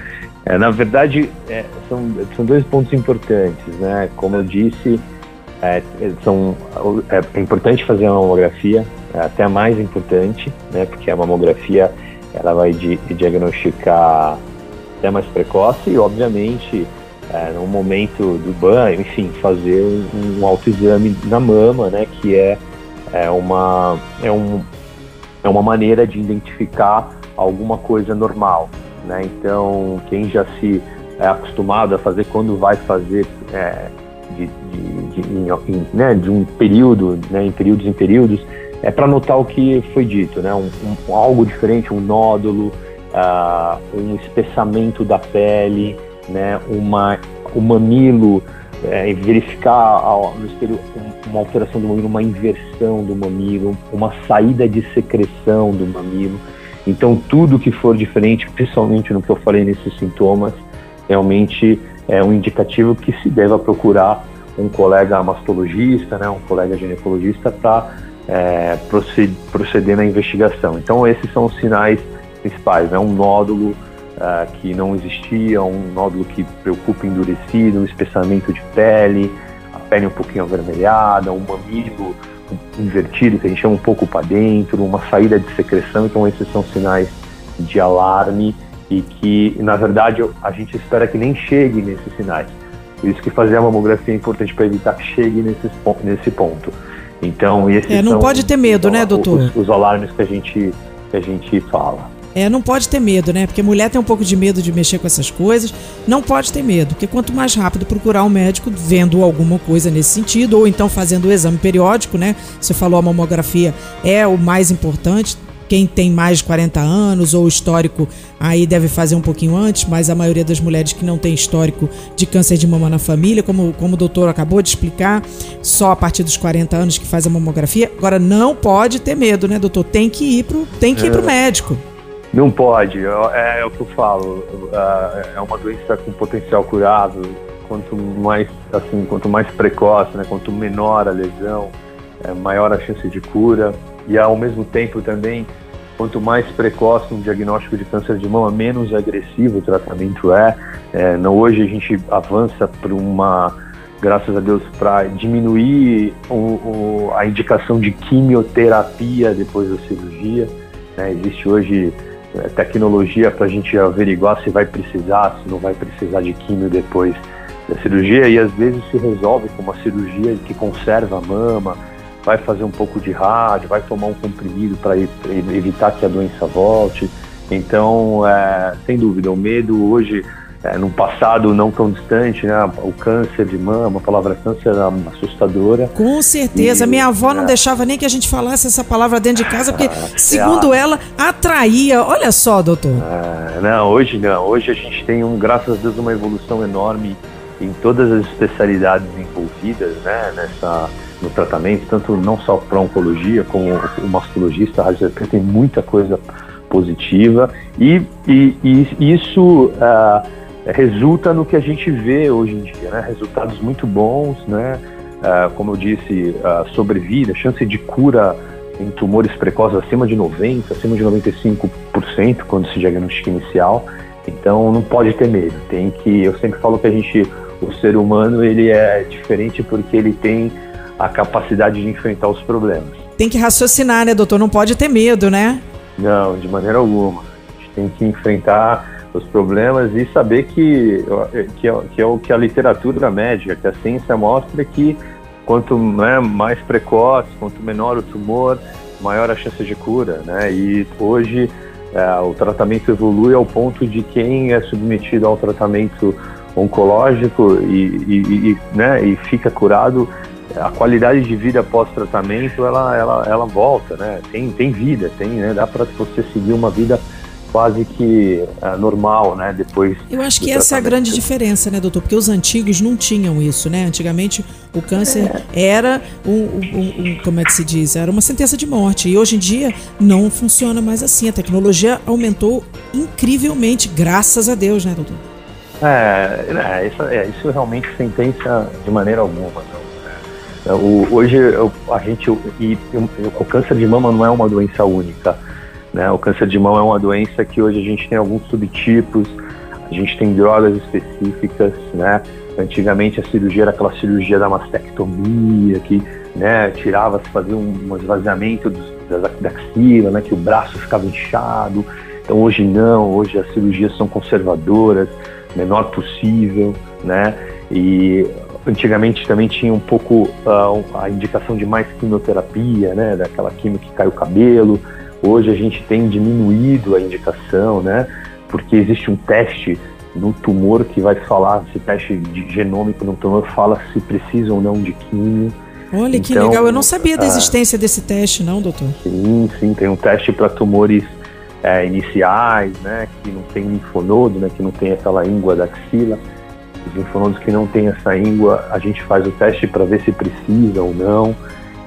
é, na verdade, é, são, são dois pontos importantes, né? Como eu disse, é, são, é, importante fazer a mamografia, até mais importante, né? Porque a mamografia ela vai di- diagnosticar até mais precoce e, obviamente, é, no momento do banho, enfim, fazer um, um autoexame na mama, né? Que é, é, uma, é, um, é uma maneira de identificar alguma coisa normal, né? Então, quem já se é acostumado a fazer quando vai fazer é, de, de, de, em, né, de um período, né, em períodos em períodos, é para notar o que foi dito, né? Um, um- algo diferente, um nódulo, ah, um espessamento da pele, né? Uma, o mamilo, é, verificar no espelho um- uma alteração do mamilo, uma inversão do mamilo, uma saída de secreção do mamilo. Então, tudo que for diferente, principalmente no que eu falei nesses sintomas, realmente é um indicativo que se deva procurar um colega mastologista, né, um colega ginecologista, para é, proceder, na investigação. Então esses são os sinais principais, né? Um nódulo uh, que não existia, um nódulo que preocupa endurecido, um espessamento de pele, a pele um pouquinho avermelhada, um mamilo invertido, que a gente chama um pouco para dentro, uma saída de secreção, então esses são sinais de alarme e que, na verdade, a gente espera que nem chegue nesses sinais. Por isso que fazer a mamografia é importante para evitar que chegue nesse, nesse ponto. Então, esses é, não são, pode ter medo, né, doutor? Os, os alarmes que a gente, que a gente fala. É, não pode ter medo, né? Porque mulher tem um pouco de medo de mexer com essas coisas. Não pode ter medo, porque quanto mais rápido procurar um médico vendo alguma coisa nesse sentido, ou então fazendo o exame periódico, né? Você falou a mamografia é o mais importante. Quem tem mais de 40 anos ou histórico aí deve fazer um pouquinho antes, mas a maioria das mulheres que não tem histórico de câncer de mama na família, como, como o doutor acabou de explicar, só a partir dos 40 anos que faz a mamografia. Agora não pode ter medo, né, doutor? Tem que ir pro, tem que ir pro é. médico. Não pode, é, é, o que eu falo. É, é uma doença com potencial curável. Quanto mais, assim, quanto mais precoce, né, quanto menor a lesão, é, maior a chance de cura. E ao mesmo tempo também, quanto mais precoce um diagnóstico de câncer de mama, menos agressivo o tratamento é. é não, hoje a gente avança para uma, graças a Deus, para diminuir o, o, a indicação de quimioterapia depois da cirurgia. Né? Existe hoje é, tecnologia para a gente averiguar se vai precisar, se não vai precisar de químio depois da cirurgia e às vezes se resolve com uma cirurgia que conserva a mama, vai fazer um pouco de rádio, vai tomar um comprimido para evitar que a doença volte. Então, é, sem dúvida, o medo hoje é, num passado não tão distante, né? O câncer de mama, a palavra câncer era assustadora. Com certeza. E, Minha avó é, não deixava nem que a gente falasse essa palavra dentro de casa, porque, é, segundo ela, atraía. Olha só, doutor. É, não, hoje não. Hoje a gente tem, um, graças a Deus, uma evolução enorme em todas as especialidades envolvidas né, nessa, no tratamento, tanto não só para oncologia, como o mastologista, a radioterapia tem muita coisa positiva e, e, e isso uh, resulta no que a gente vê hoje em dia, né? Resultados muito bons, né? Uh, como eu disse, uh, sobrevida, chance de cura em tumores precoces acima de 90%, acima de 95% quando se diagnostica inicial. Então não pode ter medo. Tem que, eu sempre falo que a gente, o ser humano, ele é diferente porque ele tem a capacidade de enfrentar os problemas. Tem que raciocinar, né, doutor? Não pode ter medo, né? Não, de maneira alguma. A gente tem que enfrentar os problemas e saber que, que, é, que é o que a literatura médica, que a ciência mostra que quanto né, mais precoce, quanto menor o tumor, maior a chance de cura, né? E hoje é, o tratamento evolui ao ponto de quem é submetido ao tratamento oncológico e, e, e né, e fica curado, a qualidade de vida pós-tratamento ela, ela, ela volta, né? Tem, tem vida, tem, né? Dá para você seguir uma vida quase que uh, normal, né? Depois. Eu acho que essa é a grande diferença, né, doutor? Porque os antigos não tinham isso, né? Antigamente o câncer é. era um, um, um, como é que se diz? Era uma sentença de morte. E hoje em dia não funciona mais assim. A tecnologia aumentou incrivelmente, graças a Deus, né, doutor? É, é, isso, é isso realmente sentença de maneira alguma. Não. É, o, hoje a gente e, o câncer de mama não é uma doença única né? O câncer de mão é uma doença que hoje a gente tem alguns subtipos, a gente tem drogas específicas, né? Antigamente a cirurgia era aquela cirurgia da mastectomia, que né, tirava, se fazia um, um esvaziamento dos, da, da axila, né, que o braço ficava inchado. Então hoje não, hoje as cirurgias são conservadoras, menor possível, né? E antigamente também tinha um pouco uh, a indicação de mais quimioterapia, né? Daquela quimio que cai o cabelo. Hoje a gente tem diminuído a indicação, né? Porque existe um teste no tumor que vai falar, esse teste de genômico no tumor fala se precisa ou não de químio. Olha então, que legal, eu não sabia da existência desse teste, não, doutor? Sim, sim, tem um teste para tumores é, iniciais, né, que não tem linfonodo, né, que não tem aquela íngua da axila. Os linfonodos que não tem essa íngua, a gente faz o teste para ver se precisa ou não.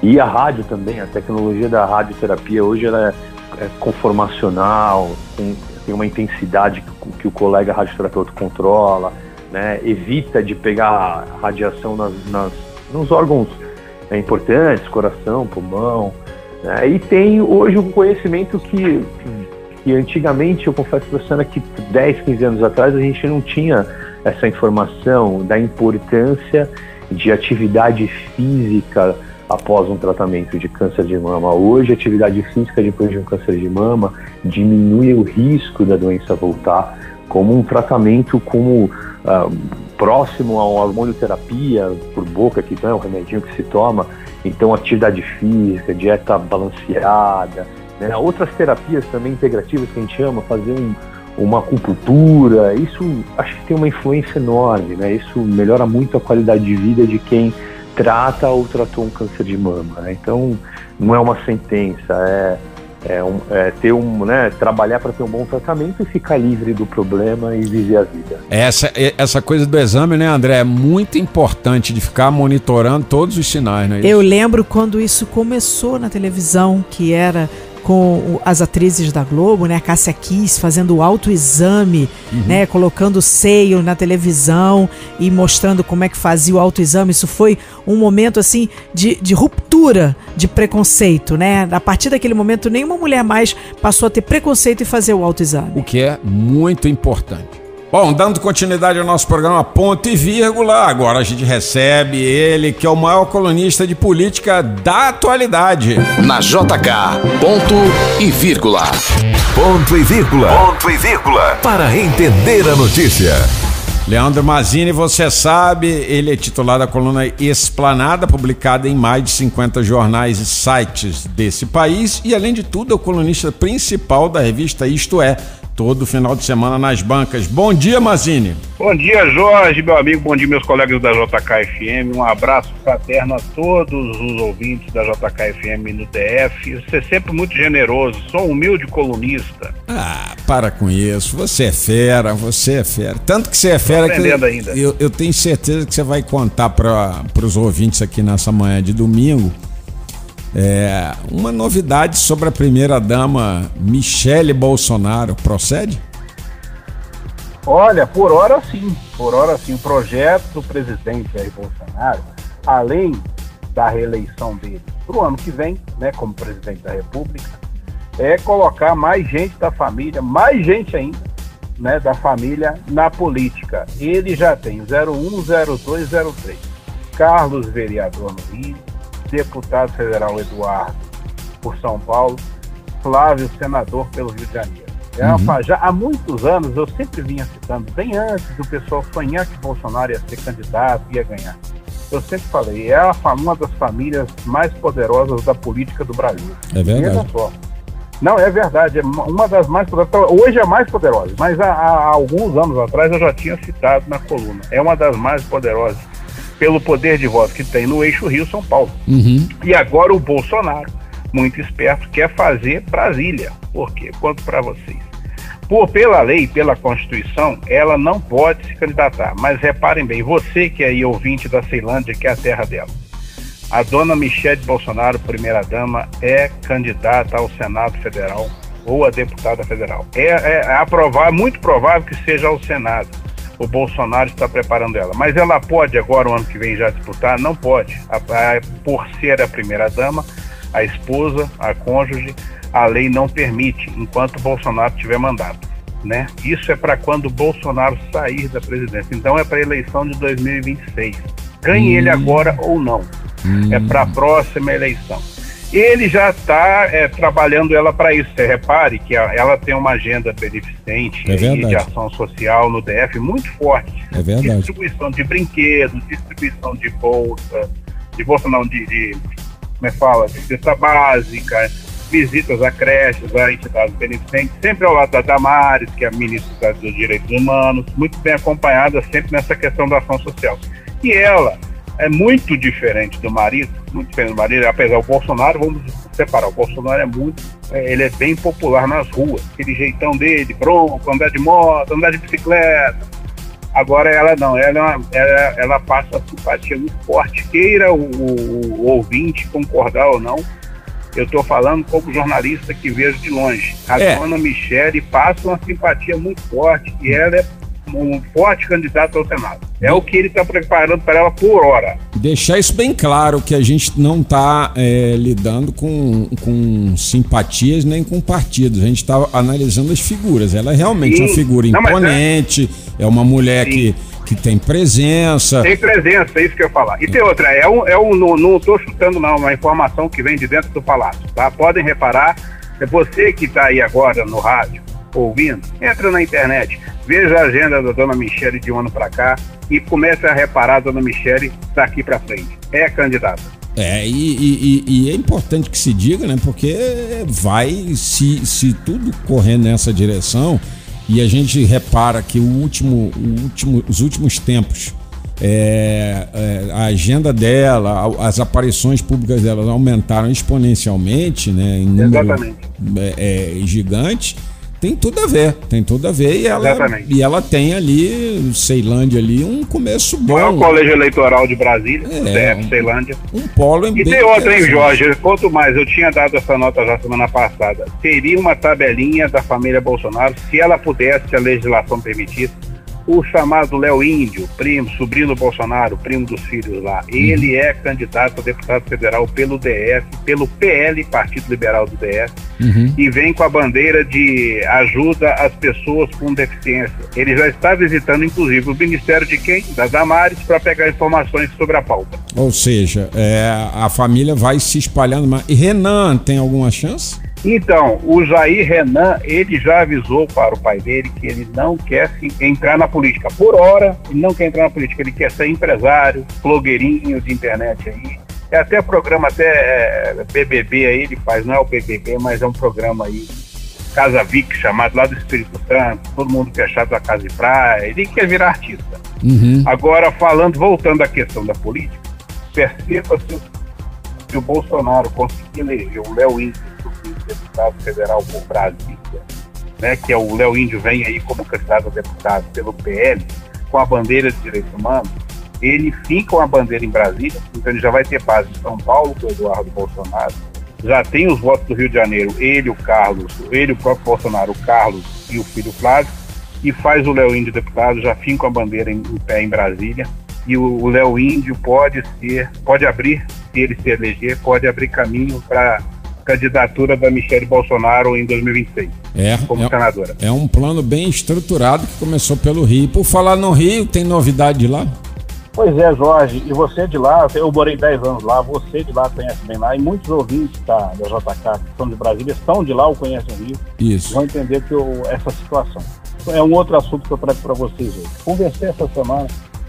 E a rádio também, a tecnologia da radioterapia hoje ela é, é conformacional, tem, tem, uma intensidade que, que, o colega radioterapeuta controla, né? evita de pegar radiação nas, nas, nos órgãos é, importantes, coração, pulmão. Né? E tem hoje um conhecimento que, que antigamente, eu confesso para você, que 10, 15 anos atrás a gente não tinha essa informação da importância de atividade física após um tratamento de câncer de mama. Hoje, atividade física depois de um câncer de mama diminui o risco da doença voltar, como um tratamento como uh, próximo a uma hormonioterapia por boca, que não é um remedinho que se toma. Então, atividade física, dieta balanceada, né? outras terapias também integrativas que a gente chama, fazer um, uma acupuntura, isso acho que tem uma influência enorme, né? Isso melhora muito a qualidade de vida de quem trata ou tratou um câncer de mama. Né? Então, não é uma sentença, é, é, um, é ter um, né, trabalhar para ter um bom tratamento e ficar livre do problema e viver a vida. Essa, essa coisa do exame, né, André, é muito importante de ficar monitorando todos os sinais, né? Eu lembro quando isso começou na televisão, que era com as atrizes da Globo, né? A Cássia Kiss fazendo o autoexame, uhum. né? Colocando o seio na televisão e mostrando como é que fazia o autoexame. Isso foi um momento, assim, de, de ruptura de preconceito, né? A partir daquele momento, nenhuma mulher mais passou a ter preconceito em fazer o autoexame. O que é muito importante. Bom, dando continuidade ao nosso programa Ponto e Vírgula, agora a gente recebe ele, que é o maior colunista de política da atualidade. Na JK, ponto e vírgula. Ponto e vírgula. Ponto e vírgula. Para entender a notícia. Leandro Mazini, você sabe, ele é titular da coluna Esplanada, publicada em mais de 50 jornais e sites desse país, e além de tudo, é o colunista principal da revista Isto É todo final de semana nas bancas. Bom dia, Mazini. Bom dia, Jorge, meu amigo. Bom dia, meus colegas da JKFM. Um abraço fraterno a todos os ouvintes da JKFM no DF. Você é sempre muito generoso. Sou um humilde colunista. Ah, para com isso. Você é fera, você é fera. Tanto que você é fera que eu, ainda. Eu, eu tenho certeza que você vai contar para os ouvintes aqui nessa manhã de domingo é, uma novidade sobre a primeira-dama Michele Bolsonaro, procede? Olha, por hora sim, por hora sim. O projeto do presidente Jair Bolsonaro, além da reeleição dele para o ano que vem, né, como presidente da República, é colocar mais gente da família, mais gente ainda, né, da família na política. Ele já tem 01, 02, 03. Carlos, vereador no Rio, deputado federal Eduardo por São Paulo, Flávio, senador pelo Rio de Janeiro. É uhum. já há muitos anos eu sempre vinha citando, bem antes do pessoal sonhar que Bolsonaro ia ser candidato, ia ganhar. Eu sempre falei, é uma das famílias mais poderosas da política do Brasil. É verdade. Não, é verdade, é uma das mais poderosas. Hoje é mais poderosa, mas há, há alguns anos atrás eu já tinha citado na coluna. É uma das mais poderosas pelo poder de voto que tem no eixo Rio-São Paulo. Uhum. E agora o Bolsonaro, muito esperto, quer fazer Brasília. Por quê? Quanto para vocês. Por, pela lei, pela Constituição, ela não pode se candidatar. Mas reparem bem, você que é aí ouvinte da Ceilândia, que é a terra dela, a dona Michelle Bolsonaro, primeira-dama, é candidata ao Senado Federal ou a deputada federal. É, é, é, aprovar, muito provável que seja ao Senado o Bolsonaro está preparando ela. Mas ela pode agora, o ano que vem, já disputar? Não pode. A, a, por ser a primeira-dama, a esposa, a cônjuge, a lei não permite, enquanto o Bolsonaro tiver mandato. Né? Isso é para quando o Bolsonaro sair da presidência. Então é para a eleição de 2026. Ganhe hum. ele agora ou não. Hum. É para a próxima eleição. Ele já está é, trabalhando ela para isso. Você repare que a, ela tem uma agenda beneficente é de ação social no DF muito forte. É verdade. Distribuição de brinquedos, distribuição de bolsa, de bolsa não, de, de como é que fala, de cesta básica, visitas a creches, a entidades beneficentes, sempre ao lado da Damares, que é a ministra dos Direitos Humanos, muito bem acompanhada sempre nessa questão da ação social. E ela é muito diferente do marido, muito diferente do marido, apesar do Bolsonaro, vamos separar, o Bolsonaro é muito, é, ele é bem popular nas ruas, aquele jeitão dele, bronco, andar de moto, andar de bicicleta. Agora ela não, ela, é ela, ela passa simpatia muito forte, queira o, o, o ouvinte concordar ou não, eu estou falando como jornalista que vejo de longe. A é. dona Michele passa uma simpatia muito forte e ela é um forte candidato ao Senado. É o que ele está preparando para ela por hora. deixar isso bem claro que a gente não está lidando com, com simpatias nem com partidos. A gente está analisando as figuras. Ela é realmente Sim. uma figura Não, é- imponente, é... uma mulher Sim. que, que tem presença. Tem presença, é isso que eu ia falar. E tem outra, é um, é um, não, tô chutando não, uma informação que vem de dentro do palácio, tá? Podem reparar, é você que está aí agora no rádio, ouvindo, entra na internet, veja a agenda da dona Michele de um ano para cá e comece a reparar a dona Michele daqui para frente. É candidata. É, e, e- e- é importante que se diga, né? Porque vai, se, se tudo correr nessa direção, e a gente repara que o último, o último, os últimos tempos, é, é, a agenda dela, as aparições públicas dela aumentaram exponencialmente, né? Em número Exatamente. é, é, gigante. Tem tudo a ver, tem tudo a ver. E ela, Exatamente. e ela tem ali, Ceilândia ali, um começo O maior bom. colégio eleitoral de Brasília, É, CF um- Ceilândia. Um polo E bem tem outra, hein. Jorge? Quanto mais, eu tinha dado essa nota já semana passada. Teria uma tabelinha da família Bolsonaro, se ela pudesse, se a legislação permitisse, o chamado Léo Índio, primo, sobrinho do Bolsonaro, primo dos filhos lá. Ele é candidato a deputado federal pelo DF, pelo PL, Partido Liberal do DF, Uhum. e vem com a bandeira de ajuda às pessoas com deficiência. Ele já está visitando, inclusive, o Ministério de quem? Da Damares, para pegar informações sobre a pauta. Ou seja, é, a família vai se espalhando mais. E Renan tem alguma chance? Então, o Jair Renan, ele já avisou para o pai dele que ele não quer se- entrar na política. Por hora, ele não quer entrar na política, ele quer ser empresário, blogueirinho de internet aí. É até programa, até é, BBB aí ele faz, não é o BBB, mas é um programa aí, Casa Vic, chamado lá do Espírito Santo, todo mundo fechado da casa de praia, ele quer virar artista. Uhum. Agora, falando, voltando à questão da política, perceba se, se o Bolsonaro conseguir eleger o Léo subir deputado federal por Brasília, né, que é o Léo Índio vem aí como candidato a deputado pelo PL, com a bandeira de direitos humanos, ele fica com a bandeira em Brasília, então ele já vai ter base em São Paulo com o Eduardo Bolsonaro, já tem os votos do Rio de Janeiro, ele, o Carlos, ele, o próprio Bolsonaro, o Carlos e o filho Flávio, e faz o Léo Índio deputado, já finca a bandeira em, em pé em Brasília, e o Léo Índio pode ser, pode abrir, se ele se eleger, pode abrir caminho para candidatura da Michelle Bolsonaro em 2026, É, como é, senadora. é um plano bem estruturado que começou pelo Rio. Por falar no Rio, tem novidade de lá? Pois é, Jorge, e você de lá, eu morei 10 anos lá, você de lá conhece bem lá, e muitos ouvintes da, da JK que são de Brasília, são de lá ou conhecem o Rio, Isso. vão entender que eu- essa situação. É um outro assunto que eu trago para vocês hoje. Conversei essa semana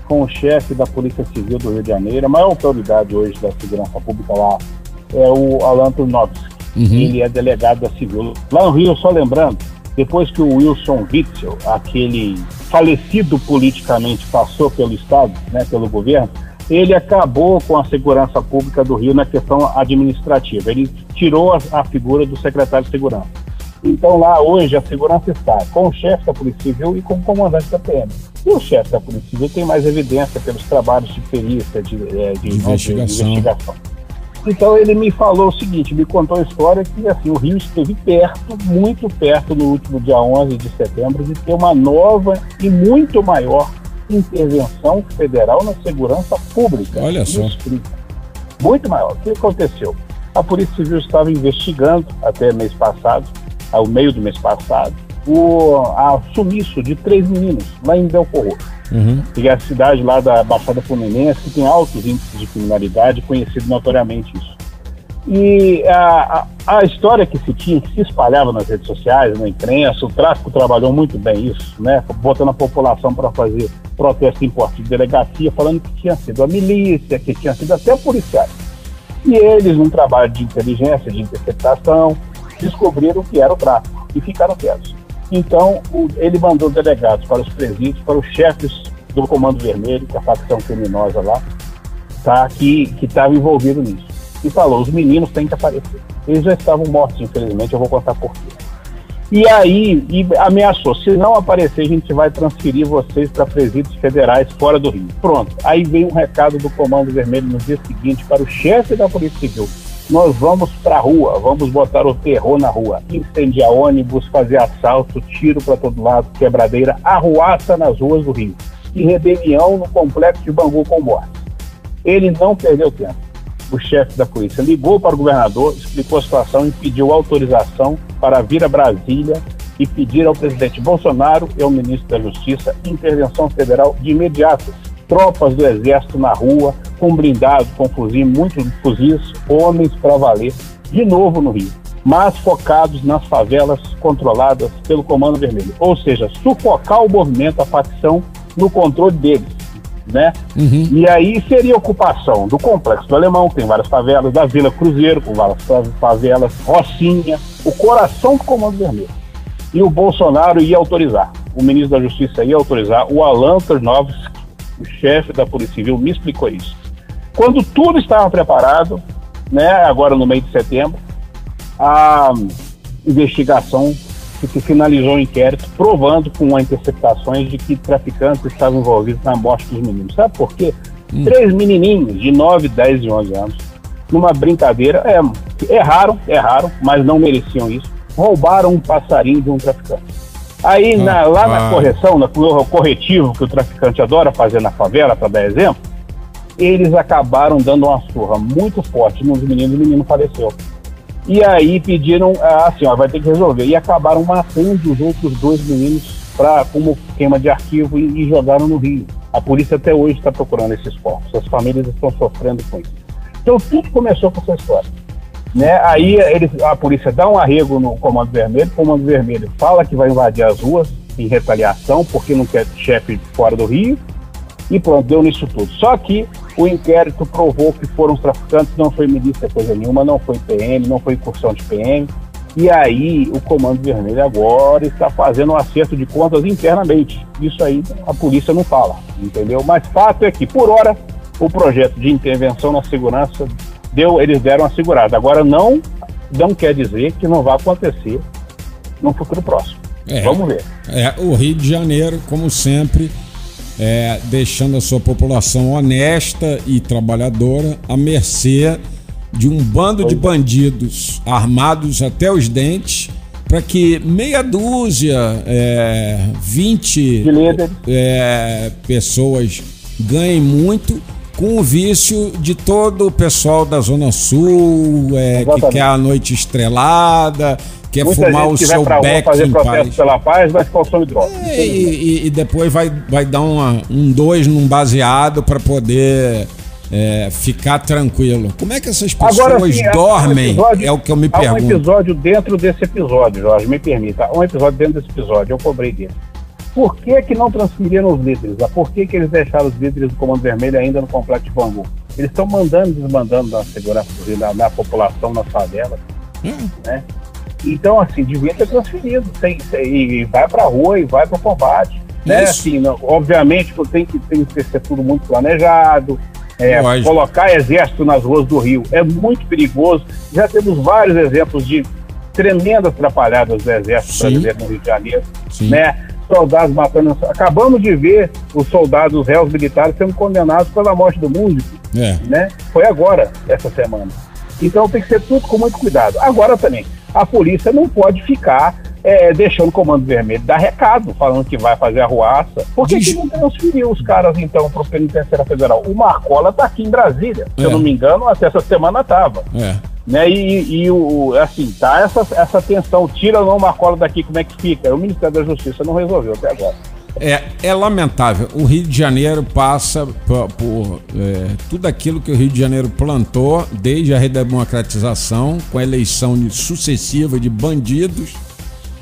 com o chefe da Polícia Civil do Rio de Janeiro, a maior autoridade hoje da segurança pública lá é o Alan Turnovski. Uhum. Ele é delegado da Civil. Lá no Rio, só lembrando, depois que o Wilson Witzel, aquele falecido politicamente, passou pelo Estado, né, pelo governo, ele acabou com a segurança pública do Rio na questão administrativa. Ele tirou a, a figura do secretário de segurança. Então lá hoje a segurança está com o chefe da Polícia Civil e com o comandante da PM. E o chefe da Polícia Civil tem mais evidência pelos trabalhos de perícia, de, de- De investigação. de investigação. Então ele me falou o seguinte, me contou a história que assim, o Rio esteve perto, muito perto no último dia 11 de setembro de ter uma nova e muito maior intervenção federal na segurança pública. Olha só. Muito maior. O que aconteceu? A Polícia Civil estava investigando até mês passado, ao meio do mês passado, o a sumiço de três meninos lá em Belcorro Uhum. que é a cidade lá da Baixada Fluminense, que tem altos índices de criminalidade, conhecido notoriamente isso. E a, a, a história que se tinha, que se espalhava nas redes sociais, na imprensa, o tráfico trabalhou muito bem isso, né? Botando a população para fazer protesto em porte de delegacia, falando que tinha sido a milícia, que tinha sido até policiais. E eles, num trabalho de inteligência, de interceptação, descobriram que era o tráfico e ficaram quietos. Então, o- ele mandou delegados para os presídios, para os chefes do Comando Vermelho, que é a facção criminosa lá, tá, que estava envolvido nisso. E falou: os meninos têm que aparecer. Eles já estavam mortos, infelizmente, eu vou contar por quê. E aí, e ameaçou: se não aparecer, a gente vai transferir vocês para presídios federais fora do Rio. Pronto. Aí veio um recado do Comando Vermelho no dia seguinte para o chefe da Polícia Civil: nós vamos para a rua, vamos botar o terror na rua, incendiar ônibus, fazer assalto, tiro para todo lado, quebradeira, arruaça nas ruas do Rio rebelião no complexo de Bangu com morte. Ele não perdeu tempo. O chefe da polícia ligou para o governador, explicou a situação e pediu autorização para vir a Brasília e pedir ao presidente Bolsonaro e ao ministro da Justiça intervenção federal de imediato. Tropas do exército na rua, com blindados, com fuzis, muitos fuzis, homens para valer, de novo no Rio, mas focados nas favelas controladas pelo Comando Vermelho. Ou seja, sufocar o movimento, a facção, no controle deles. Né? E aí seria ocupação do Complexo do Alemão, que tem várias favelas, da Vila Cruzeiro, com várias favelas, Rocinha, o coração do Comando Vermelho e o Bolsonaro ia autorizar. O ministro da Justiça ia autorizar. O Alan Ternovski, o chefe da Polícia Civil, me explicou isso. Quando tudo estava preparado, né, agora no mês de setembro, a investigação que finalizou o inquérito provando com interceptações de que traficantes estavam envolvidos na morte dos meninos. Sabe por quê? Hum. Três menininhos de 9, 10 e 11 anos, numa brincadeira, é, erraram, erraram, mas não mereciam isso roubaram um passarinho de um traficante. Aí, na, lá na correção, no corretivo que o traficante adora fazer na favela, para dar exemplo, eles acabaram dando uma surra muito forte nos meninos e o menino faleceu. E aí pediram, ah, assim, ó, vai ter que resolver. E acabaram matando os outros dois meninos pra, como queima de arquivo e, e jogaram no rio. A polícia até hoje está procurando esses corpos. As famílias estão sofrendo com isso. Então tudo começou com essa história. Né? Aí eles, a polícia dá um arrego no Comando Vermelho, o Comando Vermelho fala que vai invadir as ruas em retaliação, porque não quer chefe fora do Rio, e pronto, deu nisso tudo. Só que o inquérito provou que foram os traficantes, não foi milícia coisa nenhuma, não foi PM, não foi incursão de PM, e aí o Comando Vermelho agora está fazendo um acerto de contas internamente. Isso aí a polícia não fala, entendeu? Mas fato é que, por hora, o projeto de intervenção na segurança deu, eles deram a segurada. Agora não, não quer dizer que não vai acontecer no futuro próximo. É, Vamos ver. É, o Rio de Janeiro, como sempre, é, deixando a sua população honesta e trabalhadora à mercê de um bando de bandidos armados até os dentes para que meia dúzia, é, 20 é, pessoas ganhem muito com o vício de todo o pessoal da Zona Sul, é, que quer a noite estrelada, quer Muita fumar o seu beck fazer em paz. pela paz, mas consome droga. É, e, e, e, depois vai, vai dar uma, um dois num baseado para poder é, ficar tranquilo. Como é que essas pessoas Agora, sim, dormem? Um episódio, é o que eu me pergunto. Há um episódio dentro desse episódio, Jorge, me permita. Um episódio dentro desse episódio, eu cobrei dele. Por que, que não transferiram os líderes? Ah, por que, que eles deixaram os líderes do Comando Vermelho ainda no complexo de Bangu? Eles estão mandando e desmandando na segurança da, da população nas favelas. Hum. Né? Então, assim, devia ter transferido. Tem, tem, e vai para a rua e vai para o combate. Né? Assim, não, obviamente tem que, tem que ser tudo muito planejado. É, colocar exército nas ruas do Rio é muito perigoso. Já temos vários exemplos de tremendas atrapalhadas do exército Sim. brasileiro no Rio de Janeiro. Sim. Né? Soldados matando. Acabamos de ver os soldados os réus militares sendo condenados pela morte do músico. É. Né? Foi agora, essa semana. Então tem que ser tudo com muito cuidado. Agora também, a polícia não pode ficar é, deixando o Comando Vermelho dar recado, falando que vai fazer a ruaça. Por que, que não transferiu os caras, então, para o Penitenciário Federal? O Marcola está aqui em Brasília. Se é. eu não me engano, até essa semana estava. É. Né? E, e, o, assim, tá essa, essa tensão, tira ou não Marcola daqui, como é que fica? O Ministério da Justiça não resolveu até agora. É, é lamentável. O Rio de Janeiro passa por, por é, tudo aquilo que o Rio de Janeiro plantou desde a redemocratização, com a eleição sucessiva de bandidos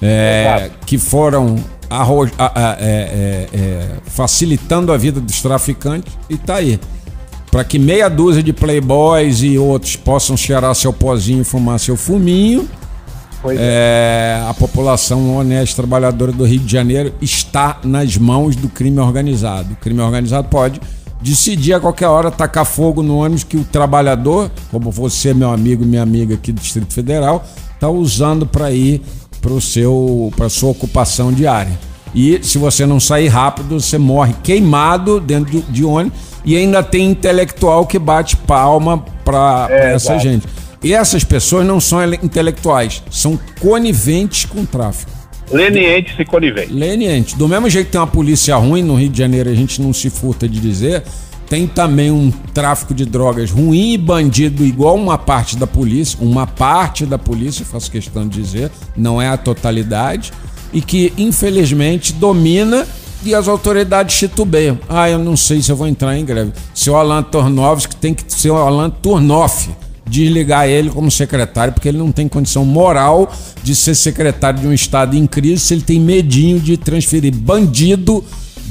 é, que foram arro, a, a, é, é, é, facilitando a vida dos traficantes e tá aí para que meia dúzia de playboys e outros possam cheirar seu pozinho e fumar seu fuminho. É. é. a população honesta trabalhadora do Rio de Janeiro está nas mãos do crime organizado. O crime organizado pode decidir a qualquer hora tacar fogo no ônibus que o trabalhador, como você, meu amigo, minha amiga aqui do Distrito Federal, está usando para ir para seu para sua ocupação diária. E se você não sair rápido, você morre queimado dentro de ônibus e ainda tem intelectual que bate palma para é, essa exato. gente. E essas pessoas não são intelectuais, são coniventes com o tráfico. Lenientes e coniventes. Lenientes. Do mesmo jeito que tem uma polícia ruim no Rio de Janeiro, a gente não se furta de dizer, tem também um tráfico de drogas ruim e bandido igual uma parte da polícia, uma parte da polícia, faço questão de dizer, não é a totalidade, e que infelizmente domina e as autoridades titubeiam. Ah, eu não sei se eu vou entrar em greve. Seu Alan Tornovski tem que ser o Alan Turnoff desligar ele como secretário, porque ele não tem condição moral de ser secretário de um estado em crise se ele tem medinho de transferir bandido,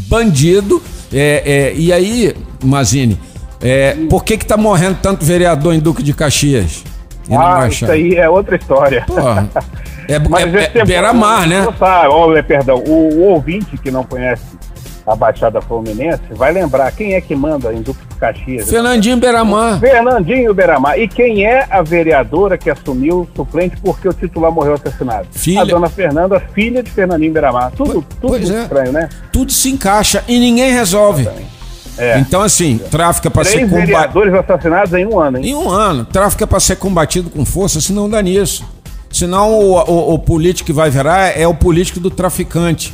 bandido. É, é, e aí, Mazini, é, por que que tá morrendo tanto vereador em Duque de Caxias? Ah, isso aí é outra história. Porra, é, Mas é, é beira-mar, né? Ó, perdão, o, o ouvinte que não conhece a Baixada Fluminense vai lembrar quem é que manda em Duque de Caxias. Fernandinho Beira-Mar. Fernandinho Beramar. E quem é a vereadora que assumiu o suplente porque o titular morreu assassinado? Filha. A dona Fernanda, filha de Fernandinho Beramar. Tudo, tudo é. estranho, né? Tudo se encaixa e ninguém resolve. É. Então, assim, tráfico é para ser combatido. vereadores assassinados em um ano, hein? Em um ano. Tráfico é para ser combatido com força, senão dá nisso. Senão o, o- o político que vai virar é o político do traficante.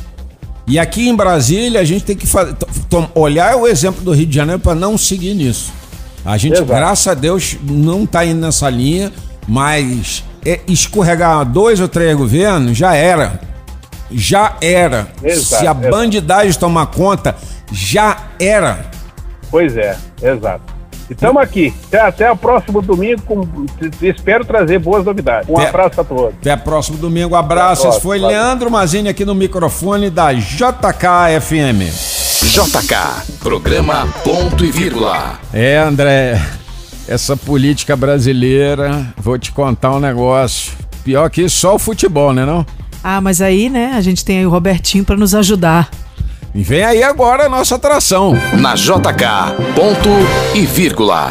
E aqui em Brasília a gente tem que fa- to- tom- olhar o exemplo do Rio de Janeiro para não seguir nisso. A gente, Exato. graças a Deus, não tá indo nessa linha, mas é escorregar dois ou três governos já era. Já era. Exato, Se a exato. bandidagem tomar conta, já era. Pois é, exato. Estamos aqui. Até, até o próximo domingo. Com, espero trazer boas novidades. Um Até- abraço a todos. Até próximo domingo. Abraço. Até a Esse foi próxima. Leandro Mazini aqui no microfone da JKFM. JK, programa ponto e vírgula. É, André, essa política brasileira, vou te contar um negócio. Pior que só o futebol, né não? Ah, mas aí, né, a gente tem aí o Robertinho pra nos ajudar. E vem aí agora a nossa atração. Na JK, ponto e vírgula.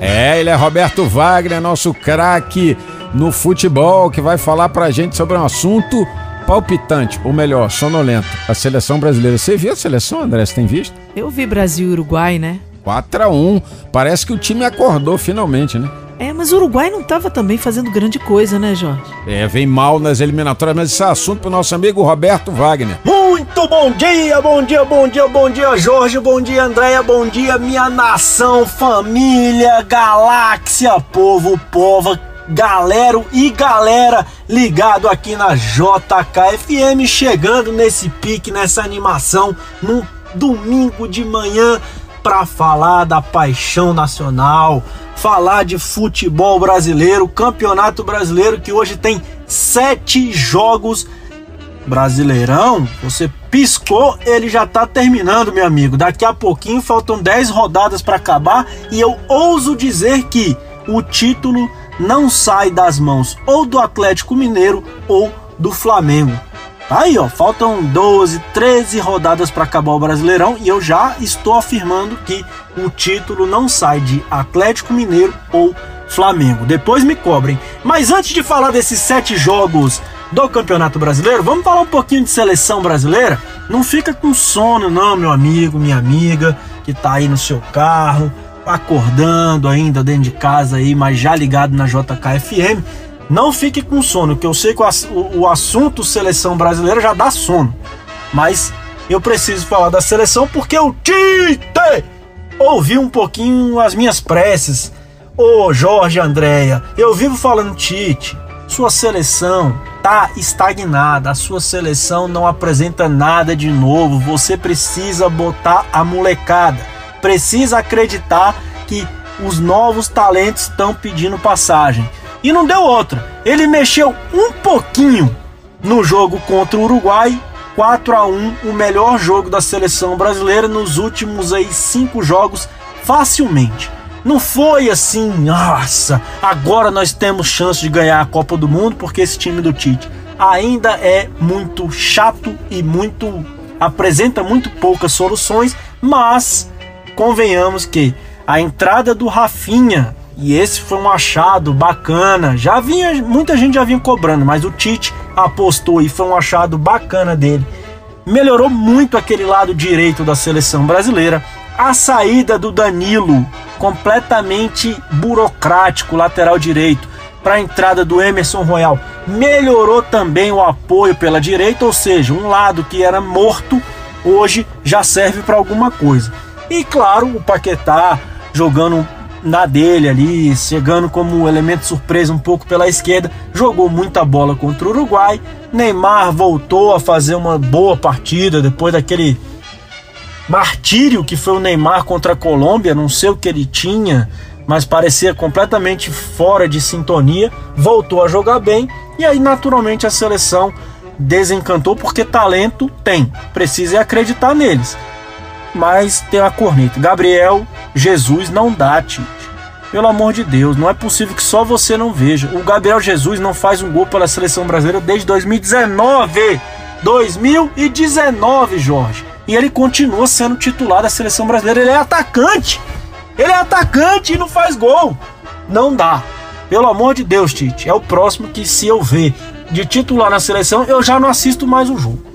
É, ele é Roberto Wagner, nosso craque no futebol, que vai falar pra gente sobre um assunto palpitante, ou melhor, sonolento. A seleção brasileira. Você viu a seleção, André? Você tem visto? Eu vi Brasil e Uruguai, né? 4 a 1 Parece que o time acordou finalmente, né? É, mas o Uruguai não tava também fazendo grande coisa, né, Jorge? É, vem mal nas eliminatórias, mas esse é assunto pro nosso amigo Roberto Wagner. Muito bom dia, bom dia, bom dia, bom dia, Jorge, bom dia, Andréia, bom dia, minha nação, família, galáxia, povo, pova, galero e galera ligado aqui na JKFM, chegando nesse pique, nessa animação, num domingo de manhã para falar da paixão nacional, falar de futebol brasileiro, campeonato brasileiro que hoje tem sete jogos Brasileirão, você piscou, ele já tá terminando, meu amigo. Daqui a pouquinho faltam 10 rodadas para acabar e eu ouso dizer que o título não sai das mãos ou do Atlético Mineiro ou do Flamengo. Aí, ó, faltam 12, 13 rodadas para acabar o Brasileirão e eu já estou afirmando que o título não sai de Atlético Mineiro ou Flamengo. Depois me cobrem. Mas antes de falar desses sete jogos do Campeonato Brasileiro, vamos falar um pouquinho de seleção brasileira? Não fica com sono, não, meu amigo, minha amiga, que tá aí no seu carro, acordando ainda dentro de casa aí, mas já ligado na JKFM. Não fique com sono, que eu sei que o, o- assunto seleção brasileira já dá sono. Mas eu preciso falar da seleção porque o Tite ouviu um pouquinho as minhas preces. Ô Jorge Andréia, eu vivo falando Tite, sua seleção tá estagnada, a sua seleção não apresenta nada de novo. Você precisa botar a molecada, precisa acreditar que os novos talentos estão pedindo passagem. E não deu outra. Ele mexeu um pouquinho no jogo contra o Uruguai, 4 a 1 o melhor jogo da seleção brasileira nos últimos aí cinco jogos facilmente. Não foi assim, nossa, agora nós temos chance de ganhar a Copa do Mundo porque esse time do Tite ainda é muito chato e muito apresenta muito poucas soluções, mas convenhamos que a entrada do Rafinha e esse foi um achado bacana. Já vinha, muita gente já vinha cobrando, mas o Tite apostou e foi um achado bacana dele. Melhorou muito aquele lado direito da seleção brasileira. A saída do Danilo, completamente burocrático, lateral direito, para a entrada do Emerson Royal, melhorou também o apoio pela direita, ou seja, um lado que era morto hoje já serve para alguma coisa. E claro, o Paquetá jogando na dele ali, chegando como elemento surpresa um pouco pela esquerda, jogou muita bola contra o Uruguai. Neymar voltou a fazer uma boa partida depois daquele martírio que foi o Neymar contra a Colômbia, não sei o que ele tinha, mas parecia completamente fora de sintonia, voltou a jogar bem e aí naturalmente a seleção desencantou porque talento tem, precisa acreditar neles. Mas tem a corneta. Gabriel Jesus não dá, Tite. Pelo amor de Deus, não é possível que só você não veja. O Gabriel Jesus não faz um gol pela seleção brasileira desde 2019. 2019, Jorge. E ele continua sendo titular da seleção brasileira. Ele é atacante. Ele é atacante e não faz gol. Não dá. Pelo amor de Deus, Tite. É o próximo que, se eu ver de titular na seleção, eu já não assisto mais o jogo.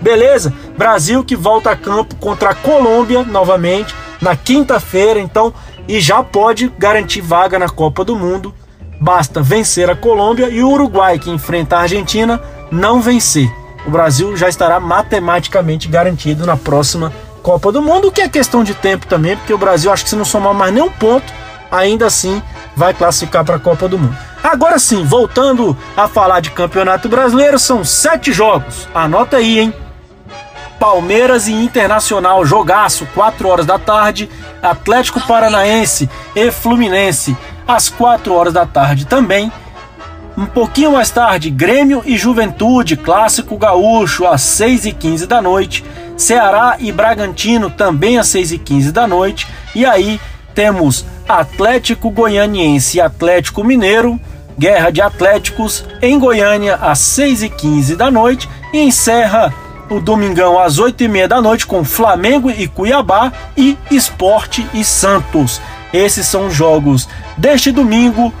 Beleza? Brasil que volta a campo contra a Colômbia novamente na quinta-feira, então, e já pode garantir vaga na Copa do Mundo. Basta vencer a Colômbia e o Uruguai, que enfrenta a Argentina, não vencer. O Brasil já estará matematicamente garantido na próxima Copa do Mundo, o que é questão de tempo também, porque o Brasil, acho que se não somar mais nenhum ponto, ainda assim vai classificar para a Copa do Mundo. Agora sim, voltando a falar de Campeonato Brasileiro, são sete jogos. Anota aí, hein? Palmeiras e Internacional, jogaço, 4 horas da tarde. Atlético Paranaense e Fluminense, às 4 horas da tarde também. Um pouquinho mais tarde, Grêmio e Juventude, clássico gaúcho, às 6 e 15 da noite. Ceará e Bragantino, também às 6 e 15 da noite. E aí temos Atlético Goianiense e Atlético Mineiro, Guerra de Atléticos, em Goiânia, às 6 e 15 da noite. E encerra o domingão às 8 e meia da noite com Flamengo e Cuiabá e Esporte e Santos. Esses são os jogos deste domingo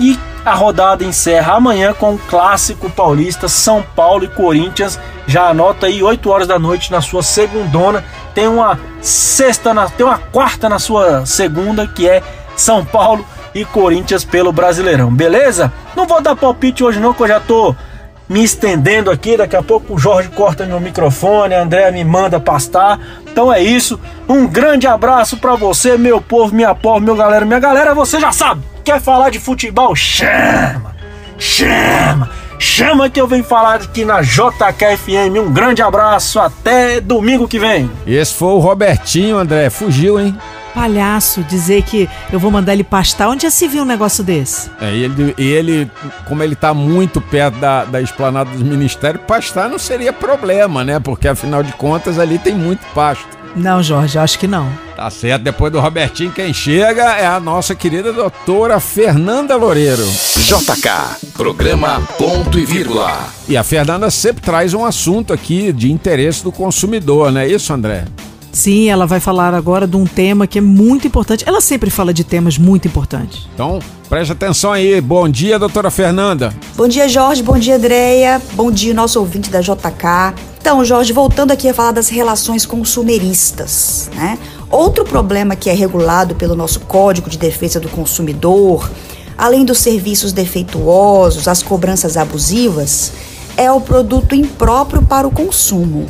e a rodada encerra amanhã com o clássico paulista São Paulo e Corinthians. Já anota aí 8 horas da noite na sua segundona. Tem uma sexta, na, tem uma quarta na sua segunda que é São Paulo e Corinthians pelo Brasileirão. Beleza? Não vou dar palpite hoje não, que eu já tô me estendendo aqui. Daqui a pouco o Jorge corta meu microfone, a André me manda pastar. Então é isso. Um grande abraço para você, meu povo, minha povo, meu galera, minha galera. Você já sabe, quer falar de futebol? Chama! Chama! Chama que eu venho falar aqui na JKFM. Um grande abraço, até domingo que vem. Esse foi o Robertinho, André. Fugiu, hein? Palhaço, dizer que eu vou mandar ele pastar. Onde já se viu um negócio desse? É, e ele, e ele, como ele tá muito perto da, da esplanada dos ministérios, pastar não seria problema, né? Porque afinal de contas ali tem muito pasto. Não, Jorge, acho que não. Tá certo, depois do Robertinho, quem chega é a nossa querida doutora Fernanda Loureiro. JK, programa Ponto e Vírgula. E a Fernanda sempre traz um assunto aqui de interesse do consumidor, não é isso, André? Sim, ela vai falar agora de um tema que é muito importante. Ela sempre fala de temas muito importantes. Então, preste atenção aí. Bom dia, doutora Fernanda. Bom dia, Jorge. Bom dia, Andréia. Bom dia, nosso ouvinte da JK. Então, Jorge, voltando aqui a falar das relações consumeristas, né? Outro problema que é regulado pelo nosso Código de Defesa do Consumidor, além dos serviços defeituosos, as cobranças abusivas, é o produto impróprio para o consumo.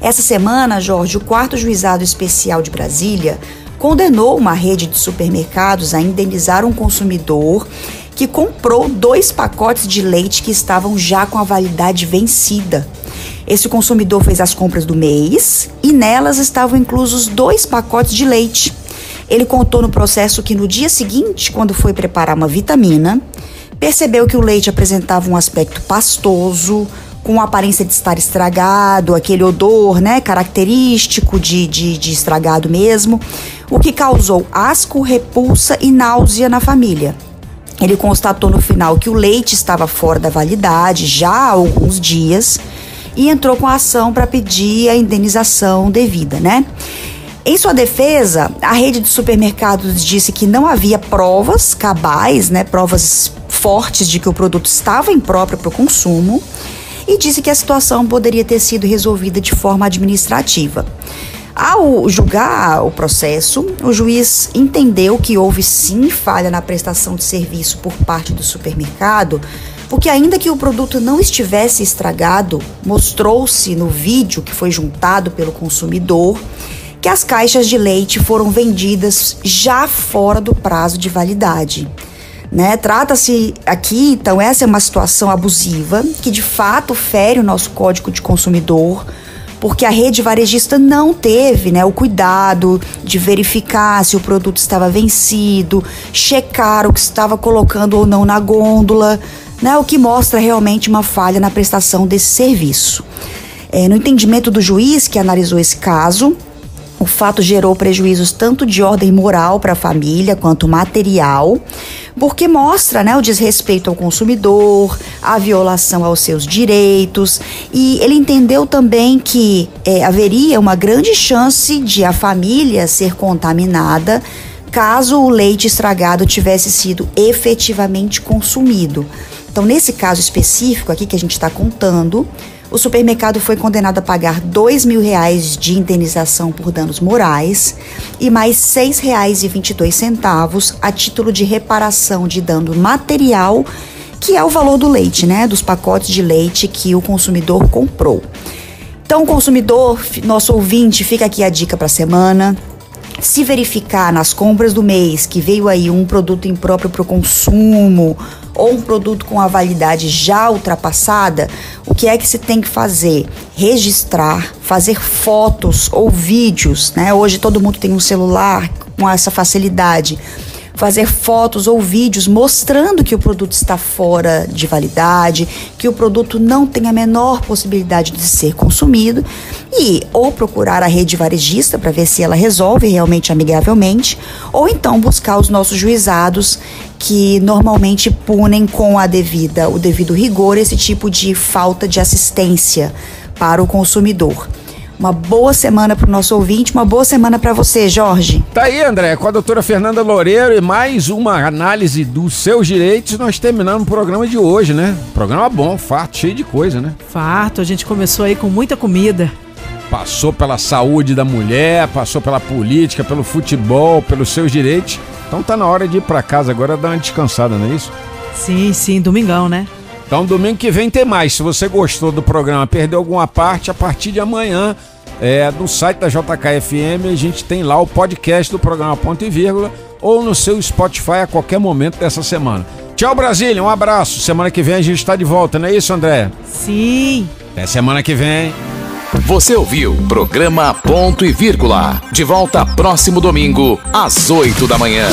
Essa semana, Jorge, o quarto juizado especial de Brasília condenou uma rede de supermercados a indenizar um consumidor que comprou dois pacotes de leite que estavam já com a validade vencida. Esse consumidor fez as compras do mês e nelas estavam inclusos dois pacotes de leite. Ele contou no processo que no dia seguinte, quando foi preparar uma vitamina, percebeu que o leite apresentava um aspecto pastoso, com aparência de estar estragado, aquele odor, né, característico de, de, de estragado mesmo, o que causou asco, repulsa e náusea na família. Ele constatou no final que o leite estava fora da validade já há alguns dias e entrou com a ação para pedir a indenização devida, né? Em sua defesa, a rede de supermercados disse que não havia provas cabais, né, provas fortes de que o produto estava impróprio para o consumo e disse que a situação poderia ter sido resolvida de forma administrativa. Ao julgar o processo, o juiz entendeu que houve sim falha na prestação de serviço por parte do supermercado, Porque ainda que o produto não estivesse estragado, mostrou-se no vídeo que foi juntado pelo consumidor que as caixas de leite foram vendidas já fora do prazo de validade. Né? Trata-se aqui, então, essa é uma situação abusiva que de fato fere o nosso código de consumidor, porque a rede varejista não teve né, o cuidado de verificar se o produto estava vencido, checar o que estava colocando ou não na gôndola, né, o que mostra realmente uma falha na prestação desse serviço. É, no entendimento do juiz que analisou esse caso, o fato gerou prejuízos tanto de ordem moral para a família quanto material, porque mostra né, o desrespeito ao consumidor, a violação aos seus direitos, e ele entendeu também que é, haveria uma grande chance de a família ser contaminada caso o leite estragado tivesse sido efetivamente consumido. Então, nesse caso específico aqui que a gente está contando, o supermercado foi condenado a pagar dois mil reais de indenização por danos morais e mais seis reais e vinte centavos a título de reparação de dano material, que é o valor do leite, né? Dos pacotes de leite que o consumidor comprou. Então, consumidor, nosso ouvinte, fica aqui a dica para a semana. Se verificar nas compras do mês que veio aí um produto impróprio para o consumo ou um produto com a validade já ultrapassada, o que é que se tem que fazer? Registrar, fazer fotos ou vídeos, né? Hoje todo mundo tem um celular com essa facilidade fazer fotos ou vídeos mostrando que o produto está fora de validade, que o produto não tem a menor possibilidade de ser consumido e ou procurar a rede varejista para ver se ela resolve realmente amigavelmente, ou então buscar os nossos juizados que normalmente punem com a devida, o devido rigor esse tipo de falta de assistência para o consumidor. Uma boa semana para o nosso ouvinte, uma boa semana para você, Jorge. Tá aí, André, com a doutora Fernanda Loureiro e mais uma análise dos seus direitos, nós terminamos o programa de hoje, né? Programa bom, farto, cheio de coisa, né? Farto, a gente começou aí com muita comida. Passou pela saúde da mulher, passou pela política, pelo futebol, pelos seus direitos. Então tá na hora de ir para casa agora dar uma descansada, não é isso? Sim, sim, domingão, né? Então, domingo que vem tem mais. Se você gostou do programa, perdeu alguma parte, a partir de amanhã, é, no site da JKFM, a gente tem lá o podcast do programa Ponto e Vírgula ou no seu Spotify a qualquer momento dessa semana. Tchau, Brasília. Um abraço. Semana que vem a gente está de volta, não é isso, André? Sim. Até semana que vem. Você ouviu programa Ponto e Vírgula. De volta próximo domingo, às 8 da manhã.